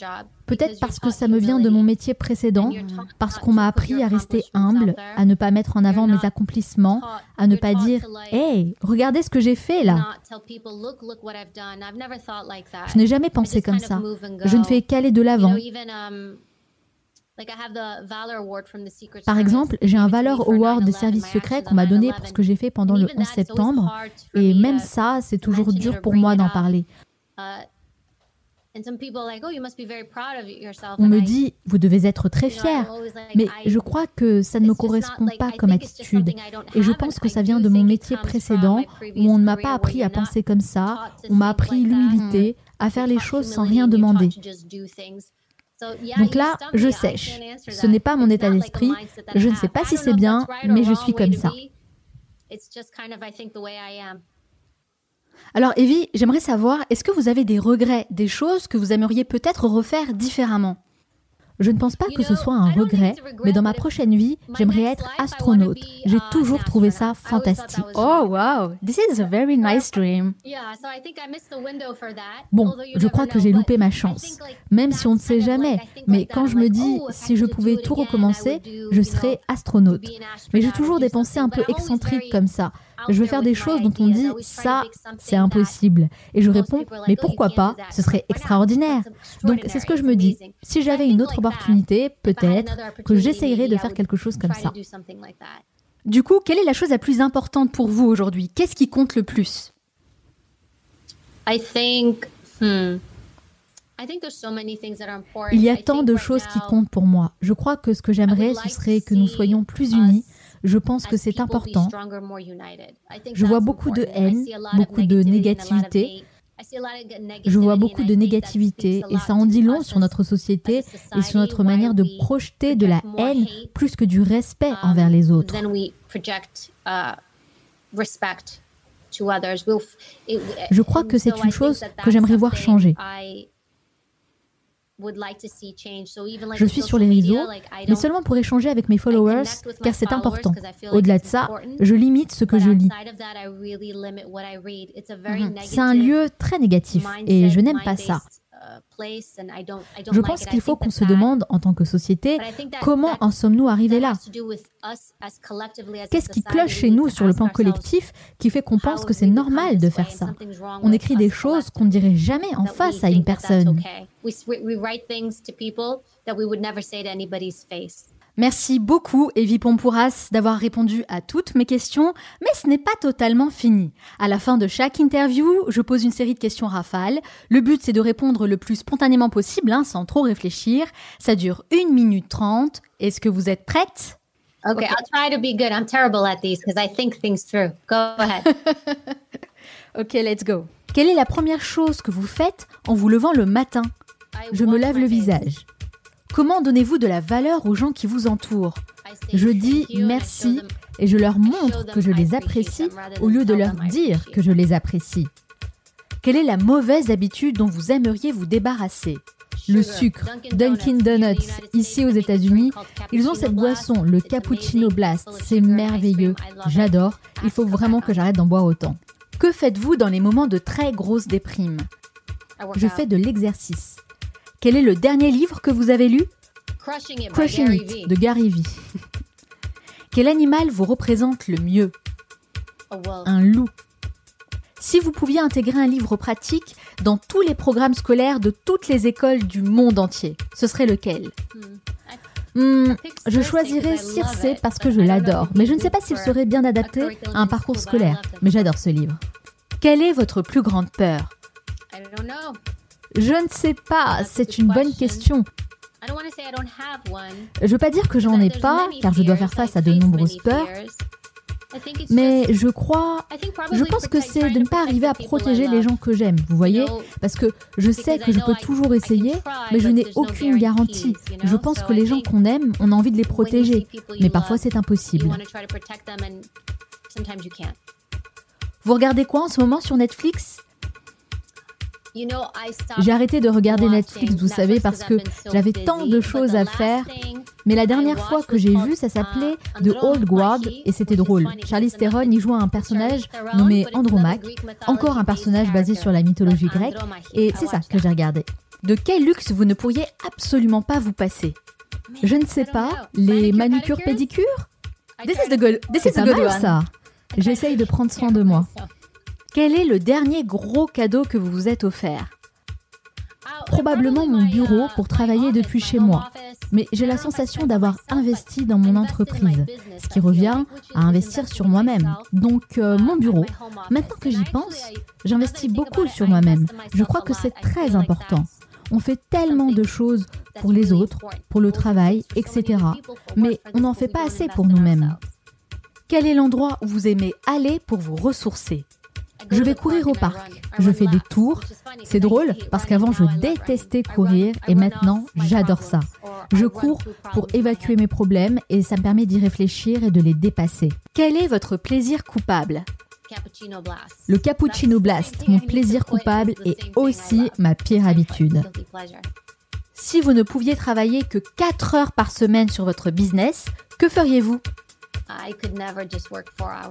peut-être parce que ça me vient de mon métier précédent, parce qu'on m'a appris à rester humble, à ne pas mettre en avant mes accomplissements, à ne pas dire Hey, regardez ce que j'ai fait là. Je n'ai jamais pensé comme ça. Je ne fais qu'aller de l'avant. Par exemple, j'ai un Valor Award des services secrets qu'on m'a donné pour ce que j'ai fait pendant le 11 septembre, et même ça, c'est toujours dur pour moi d'en parler. On me dit, vous devez être très fier, mais je crois que ça ne me correspond pas comme attitude. Et je pense que ça vient de mon métier précédent où on ne m'a pas appris à penser comme ça, on m'a appris l'humilité, à faire les choses sans rien demander. Donc là, je sèche. Ce n'est pas mon état d'esprit. Je ne sais pas si c'est bien, mais je suis comme ça. Alors Evie, j'aimerais savoir, est-ce que vous avez des regrets, des choses que vous aimeriez peut-être refaire différemment? Je ne pense pas que ce soit un regret, mais dans ma prochaine vie, j'aimerais être astronaute. J'ai toujours trouvé ça fantastique. Oh wow, this is a very nice dream. Bon, je crois que j'ai loupé ma chance, même si on ne sait jamais. Mais quand je me dis si je pouvais tout recommencer, je serais astronaute. Mais j'ai toujours des pensées un peu excentriques comme ça. Je veux faire des choses dont on dit ça, c'est impossible. Et je réponds, mais pourquoi pas? Ce serait extraordinaire. Donc c'est ce que je me dis. Si j'avais une autre opportunité, peut-être que j'essayerais de faire quelque chose comme ça. Du coup, quelle est la chose la plus importante pour vous aujourd'hui? Qu'est-ce qui compte le plus? Hmm. Il y a tant de choses qui comptent pour moi. Je crois que ce que j'aimerais, ce serait que nous soyons plus unis je pense que c'est important. Je vois beaucoup de haine, beaucoup de négativité. Je vois beaucoup de négativité et ça en dit long sur notre société et sur notre manière de projeter de la haine plus que du respect um, envers les autres. Uh, Je crois que c'est une chose que j'aimerais voir changer. Je suis sur les réseaux, mais seulement pour échanger avec mes followers, car c'est important. Au-delà de ça, je limite ce que je lis. Mhm. C'est un lieu très négatif et je n'aime pas ça. Je pense qu'il faut qu'on se demande, en tant que société, comment en sommes-nous arrivés là Qu'est-ce qui cloche chez nous sur le plan collectif qui fait qu'on pense que c'est normal de faire ça On écrit des choses qu'on ne dirait jamais en face à une personne. Merci beaucoup, Evie Pompouras, d'avoir répondu à toutes mes questions, mais ce n'est pas totalement fini. À la fin de chaque interview, je pose une série de questions rafales. Le but, c'est de répondre le plus spontanément possible, hein, sans trop réfléchir. Ça dure 1 minute 30. Est-ce que vous êtes prête? Okay, okay, I'll try to be good. I'm terrible at these because I think things through. Go ahead. ok, let's go. Quelle est la première chose que vous faites en vous levant le matin? Je me lave le visage. Comment donnez-vous de la valeur aux gens qui vous entourent Je dis merci et je leur montre que je les apprécie au lieu de leur dire que je les apprécie. Quelle est la mauvaise habitude dont vous aimeriez vous débarrasser Le sucre. Dunkin' Donuts, ici aux États-Unis, ils ont cette boisson, le cappuccino blast. C'est merveilleux. J'adore. Il faut vraiment que j'arrête d'en boire autant. Que faites-vous dans les moments de très grosse déprime? Je fais de l'exercice. Quel est le dernier livre que vous avez lu? Crushing It, de Gary Vee. Quel animal vous représente le mieux? Un loup. Si vous pouviez intégrer un livre pratique dans tous les programmes scolaires de toutes les écoles du monde entier, ce serait lequel? Hmm. Hmm, je choisirais Circe parce que je l'adore, mais je ne sais pas s'il serait bien adapté à un parcours scolaire, mais j'adore ce livre. Quelle est votre plus grande peur? Je ne sais pas, c'est une bonne question. Je ne veux pas dire que j'en ai pas, car je dois faire face à de nombreuses peurs. Mais je crois, je pense que c'est de ne pas arriver à protéger les gens que j'aime, vous voyez? Parce que je sais que je peux toujours essayer, mais je n'ai aucune garantie. Je pense que les gens qu'on aime, on a envie de les protéger, mais parfois c'est impossible. Vous regardez quoi en ce moment sur Netflix? J'ai arrêté de regarder Netflix, vous savez, parce que j'avais tant de choses à faire. Mais la dernière fois que j'ai vu, ça s'appelait The Old Guard et c'était drôle. Charlie Theron y joue un personnage nommé Andromaque, encore un personnage basé sur la mythologie grecque, et c'est ça que j'ai regardé. De quel luxe vous ne pourriez absolument pas vous passer? Je ne sais pas, les manucures pédicures? This is the good, this is the good one. ça. J'essaye de prendre soin de moi. Quel est le dernier gros cadeau que vous vous êtes offert? Probablement mon bureau pour travailler depuis chez moi. Mais j'ai la sensation d'avoir investi dans mon entreprise, ce qui revient à investir sur moi-même. Donc euh, mon bureau, maintenant que j'y pense, j'investis beaucoup sur moi-même. Je crois que c'est très important. On fait tellement de choses pour les autres, pour le travail, etc. Mais on n'en fait pas assez pour nous-mêmes. Quel est l'endroit où vous aimez aller pour vous ressourcer? Je vais courir au parc. Je fais des tours. C'est drôle parce qu'avant je détestais courir et maintenant j'adore ça. Je cours pour évacuer mes problèmes et ça me permet d'y réfléchir et de les dépasser. Quel est votre plaisir coupable? Le cappuccino blast, mon plaisir coupable est aussi ma pire habitude. Si vous ne pouviez travailler que 4 heures par semaine sur votre business, que feriez-vous?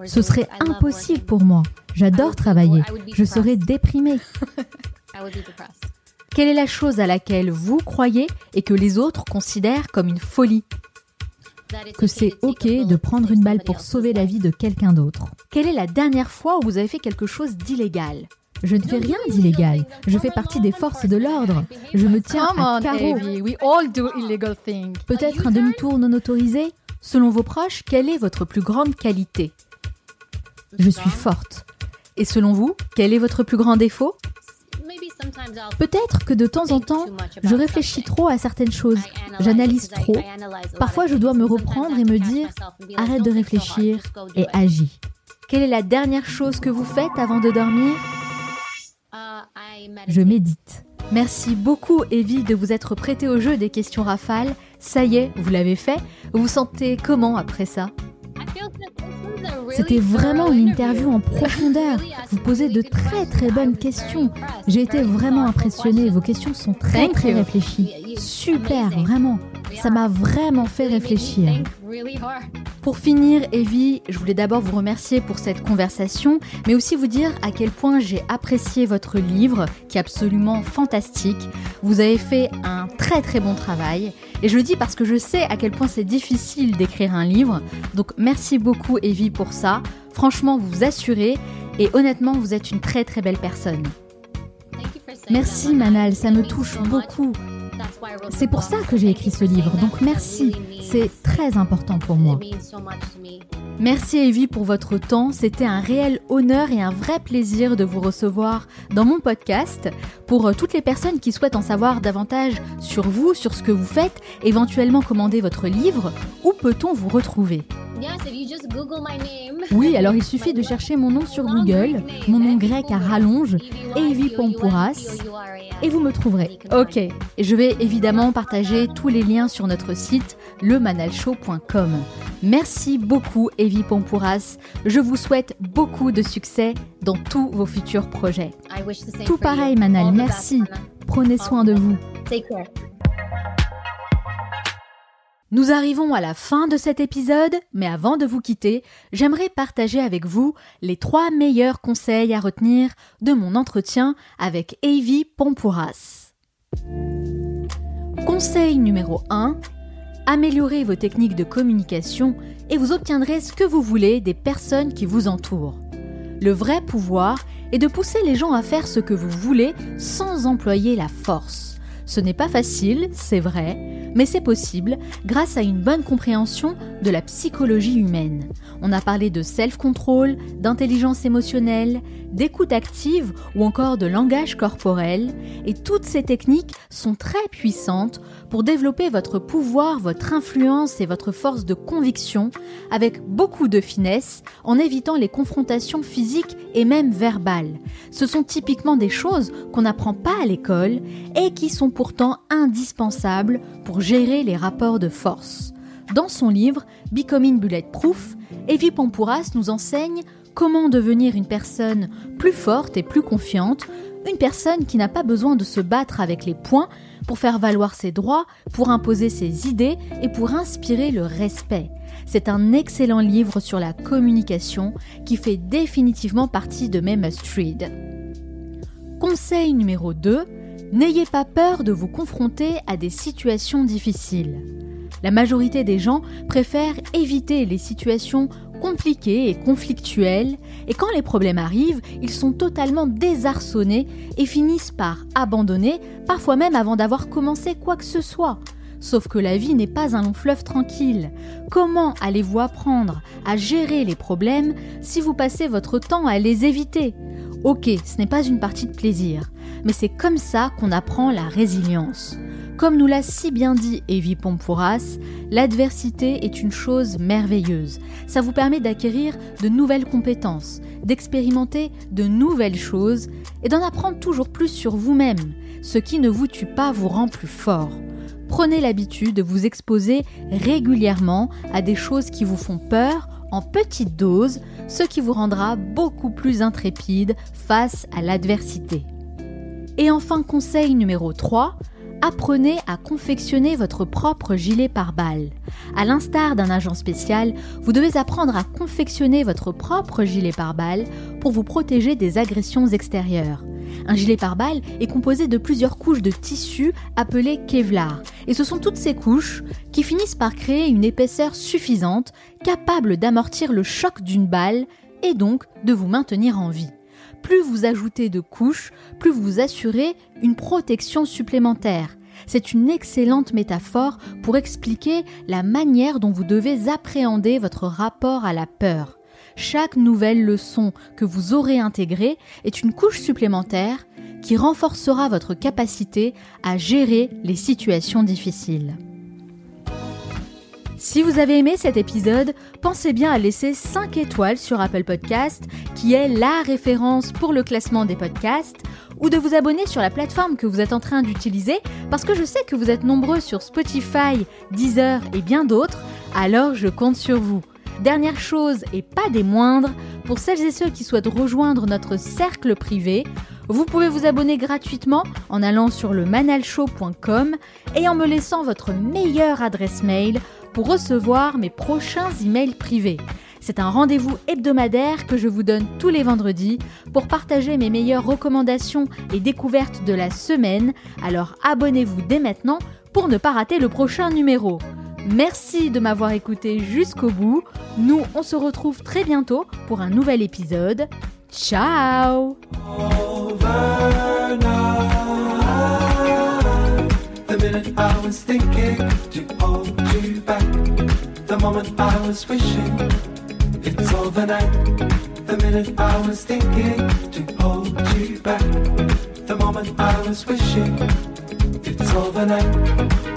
Ce serait impossible pour moi. J'adore travailler. Je serais déprimée. Quelle est la chose à laquelle vous croyez et que les autres considèrent comme une folie? Que c'est OK de prendre une balle pour sauver la vie de quelqu'un d'autre. Quelle est la dernière fois où vous avez fait quelque chose d'illégal? Je ne fais rien d'illégal. Je fais partie des forces de l'ordre. Je me tiens à carreau. Peut-être un demi-tour non autorisé? Selon vos proches, quelle est votre plus grande qualité? Je suis forte. Et selon vous, quel est votre plus grand défaut? Peut-être que de temps en temps, je réfléchis trop à certaines choses, j'analyse trop. Parfois, je dois me reprendre et me dire, arrête de réfléchir et agis. Quelle est la dernière chose que vous faites avant de dormir? Je médite. Merci beaucoup, Evie, de vous être prêtée au jeu des questions rafales. Ça y est, vous l'avez fait. Vous vous sentez comment après ça c'était vraiment une interview en profondeur. Vous posez de très très bonnes questions. J'ai été vraiment impressionnée. Vos questions sont très très réfléchies. Super, vraiment. Ça m'a vraiment fait réfléchir. Pour finir, Evie, je voulais d'abord vous remercier pour cette conversation, mais aussi vous dire à quel point j'ai apprécié votre livre, qui est absolument fantastique. Vous avez fait un très très bon travail, et je le dis parce que je sais à quel point c'est difficile d'écrire un livre. Donc merci beaucoup Evie pour ça. Franchement, vous vous assurez, et honnêtement, vous êtes une très très belle personne. Merci Manal, ça me touche beaucoup. C'est pour ça que j'ai écrit ce livre, donc merci, c'est très important pour moi. Merci Evie pour votre temps, c'était un réel honneur et un vrai plaisir de vous recevoir dans mon podcast. Pour euh, toutes les personnes qui souhaitent en savoir davantage sur vous, sur ce que vous faites, éventuellement commander votre livre, où peut-on vous retrouver? Oui, alors il suffit de chercher mon nom sur Google, mon nom grec à rallonge, Evie Pompouras, et vous me trouverez. Ok, et je vais évidemment partager tous les liens sur notre site lemanalshow.com. Merci beaucoup Evie Pompouras. Je vous souhaite beaucoup de succès dans tous vos futurs projets. Tout pareil Manal, merci. Prenez soin de vous. Nous arrivons à la fin de cet épisode, mais avant de vous quitter, j'aimerais partager avec vous les trois meilleurs conseils à retenir de mon entretien avec Avi Pompouras. Conseil numéro 1. Améliorez vos techniques de communication et vous obtiendrez ce que vous voulez des personnes qui vous entourent. Le vrai pouvoir est de pousser les gens à faire ce que vous voulez sans employer la force. Ce n'est pas facile, c'est vrai, mais c'est possible grâce à une bonne compréhension de la psychologie humaine. On a parlé de self-control, d'intelligence émotionnelle, d'écoute active ou encore de langage corporel, et toutes ces techniques sont très puissantes pour développer votre pouvoir, votre influence et votre force de conviction avec beaucoup de finesse en évitant les confrontations physiques et même verbales. Ce sont typiquement des choses qu'on n'apprend pas à l'école et qui sont pourtant indispensables pour gérer les rapports de force. Dans son livre Becoming Bulletproof, Evie Pampouras nous enseigne comment devenir une personne plus forte et plus confiante, une personne qui n'a pas besoin de se battre avec les poings pour faire valoir ses droits, pour imposer ses idées et pour inspirer le respect. C'est un excellent livre sur la communication qui fait définitivement partie de mes must-read. Conseil numéro 2, N'ayez pas peur de vous confronter à des situations difficiles. La majorité des gens préfèrent éviter les situations compliquées et conflictuelles, et quand les problèmes arrivent, ils sont totalement désarçonnés et finissent par abandonner, parfois même avant d'avoir commencé quoi que ce soit. Sauf que la vie n'est pas un long fleuve tranquille. Comment allez-vous apprendre à gérer les problèmes si vous passez votre temps à les éviter? Ok, ce n'est pas une partie de plaisir, mais c'est comme ça qu'on apprend la résilience. Comme nous l'a si bien dit Evie Pompouras, l'adversité est une chose merveilleuse. Ça vous permet d'acquérir de nouvelles compétences, d'expérimenter de nouvelles choses et d'en apprendre toujours plus sur vous-même. Ce qui ne vous tue pas vous rend plus fort. Prenez l'habitude de vous exposer régulièrement à des choses qui vous font peur en petite dose, ce qui vous rendra beaucoup plus intrépide face à l'adversité. Et enfin, conseil numéro 3, apprenez à confectionner votre propre gilet pare-balles. À l'instar d'un agent spécial, vous devez apprendre à confectionner votre propre gilet pare-balles pour vous protéger des agressions extérieures. Un gilet pare-balles est composé de plusieurs couches de tissu appelées Kevlar, et ce sont toutes ces couches qui finissent par créer une épaisseur suffisante, capable d'amortir le choc d'une balle et donc de vous maintenir en vie plus vous ajoutez de couches, plus vous assurez une protection supplémentaire. C'est une excellente métaphore pour expliquer la manière dont vous devez appréhender votre rapport à la peur. Chaque nouvelle leçon que vous aurez intégrée est une couche supplémentaire qui renforcera votre capacité à gérer les situations difficiles. Si vous avez aimé cet épisode, pensez bien à laisser 5 étoiles sur Apple Podcast, qui est la référence pour le classement des podcasts, ou de vous abonner sur la plateforme que vous êtes en train d'utiliser, parce que je sais que vous êtes nombreux sur Spotify, Deezer et bien d'autres, alors je compte sur vous. Dernière chose et pas des moindres, pour celles et ceux qui souhaitent rejoindre notre cercle privé, vous pouvez vous abonner gratuitement en allant sur le manalshow.com et en me laissant votre meilleure adresse mail pour recevoir mes prochains emails privés. C'est un rendez-vous hebdomadaire que je vous donne tous les vendredis pour partager mes meilleures recommandations et découvertes de la semaine. Alors abonnez-vous dès maintenant pour ne pas rater le prochain numéro. Merci de m'avoir écouté jusqu'au bout. Nous, on se retrouve très bientôt pour un nouvel épisode. Ciao It's overnight. The minute I was thinking to hold you back. The moment I was wishing. It's overnight.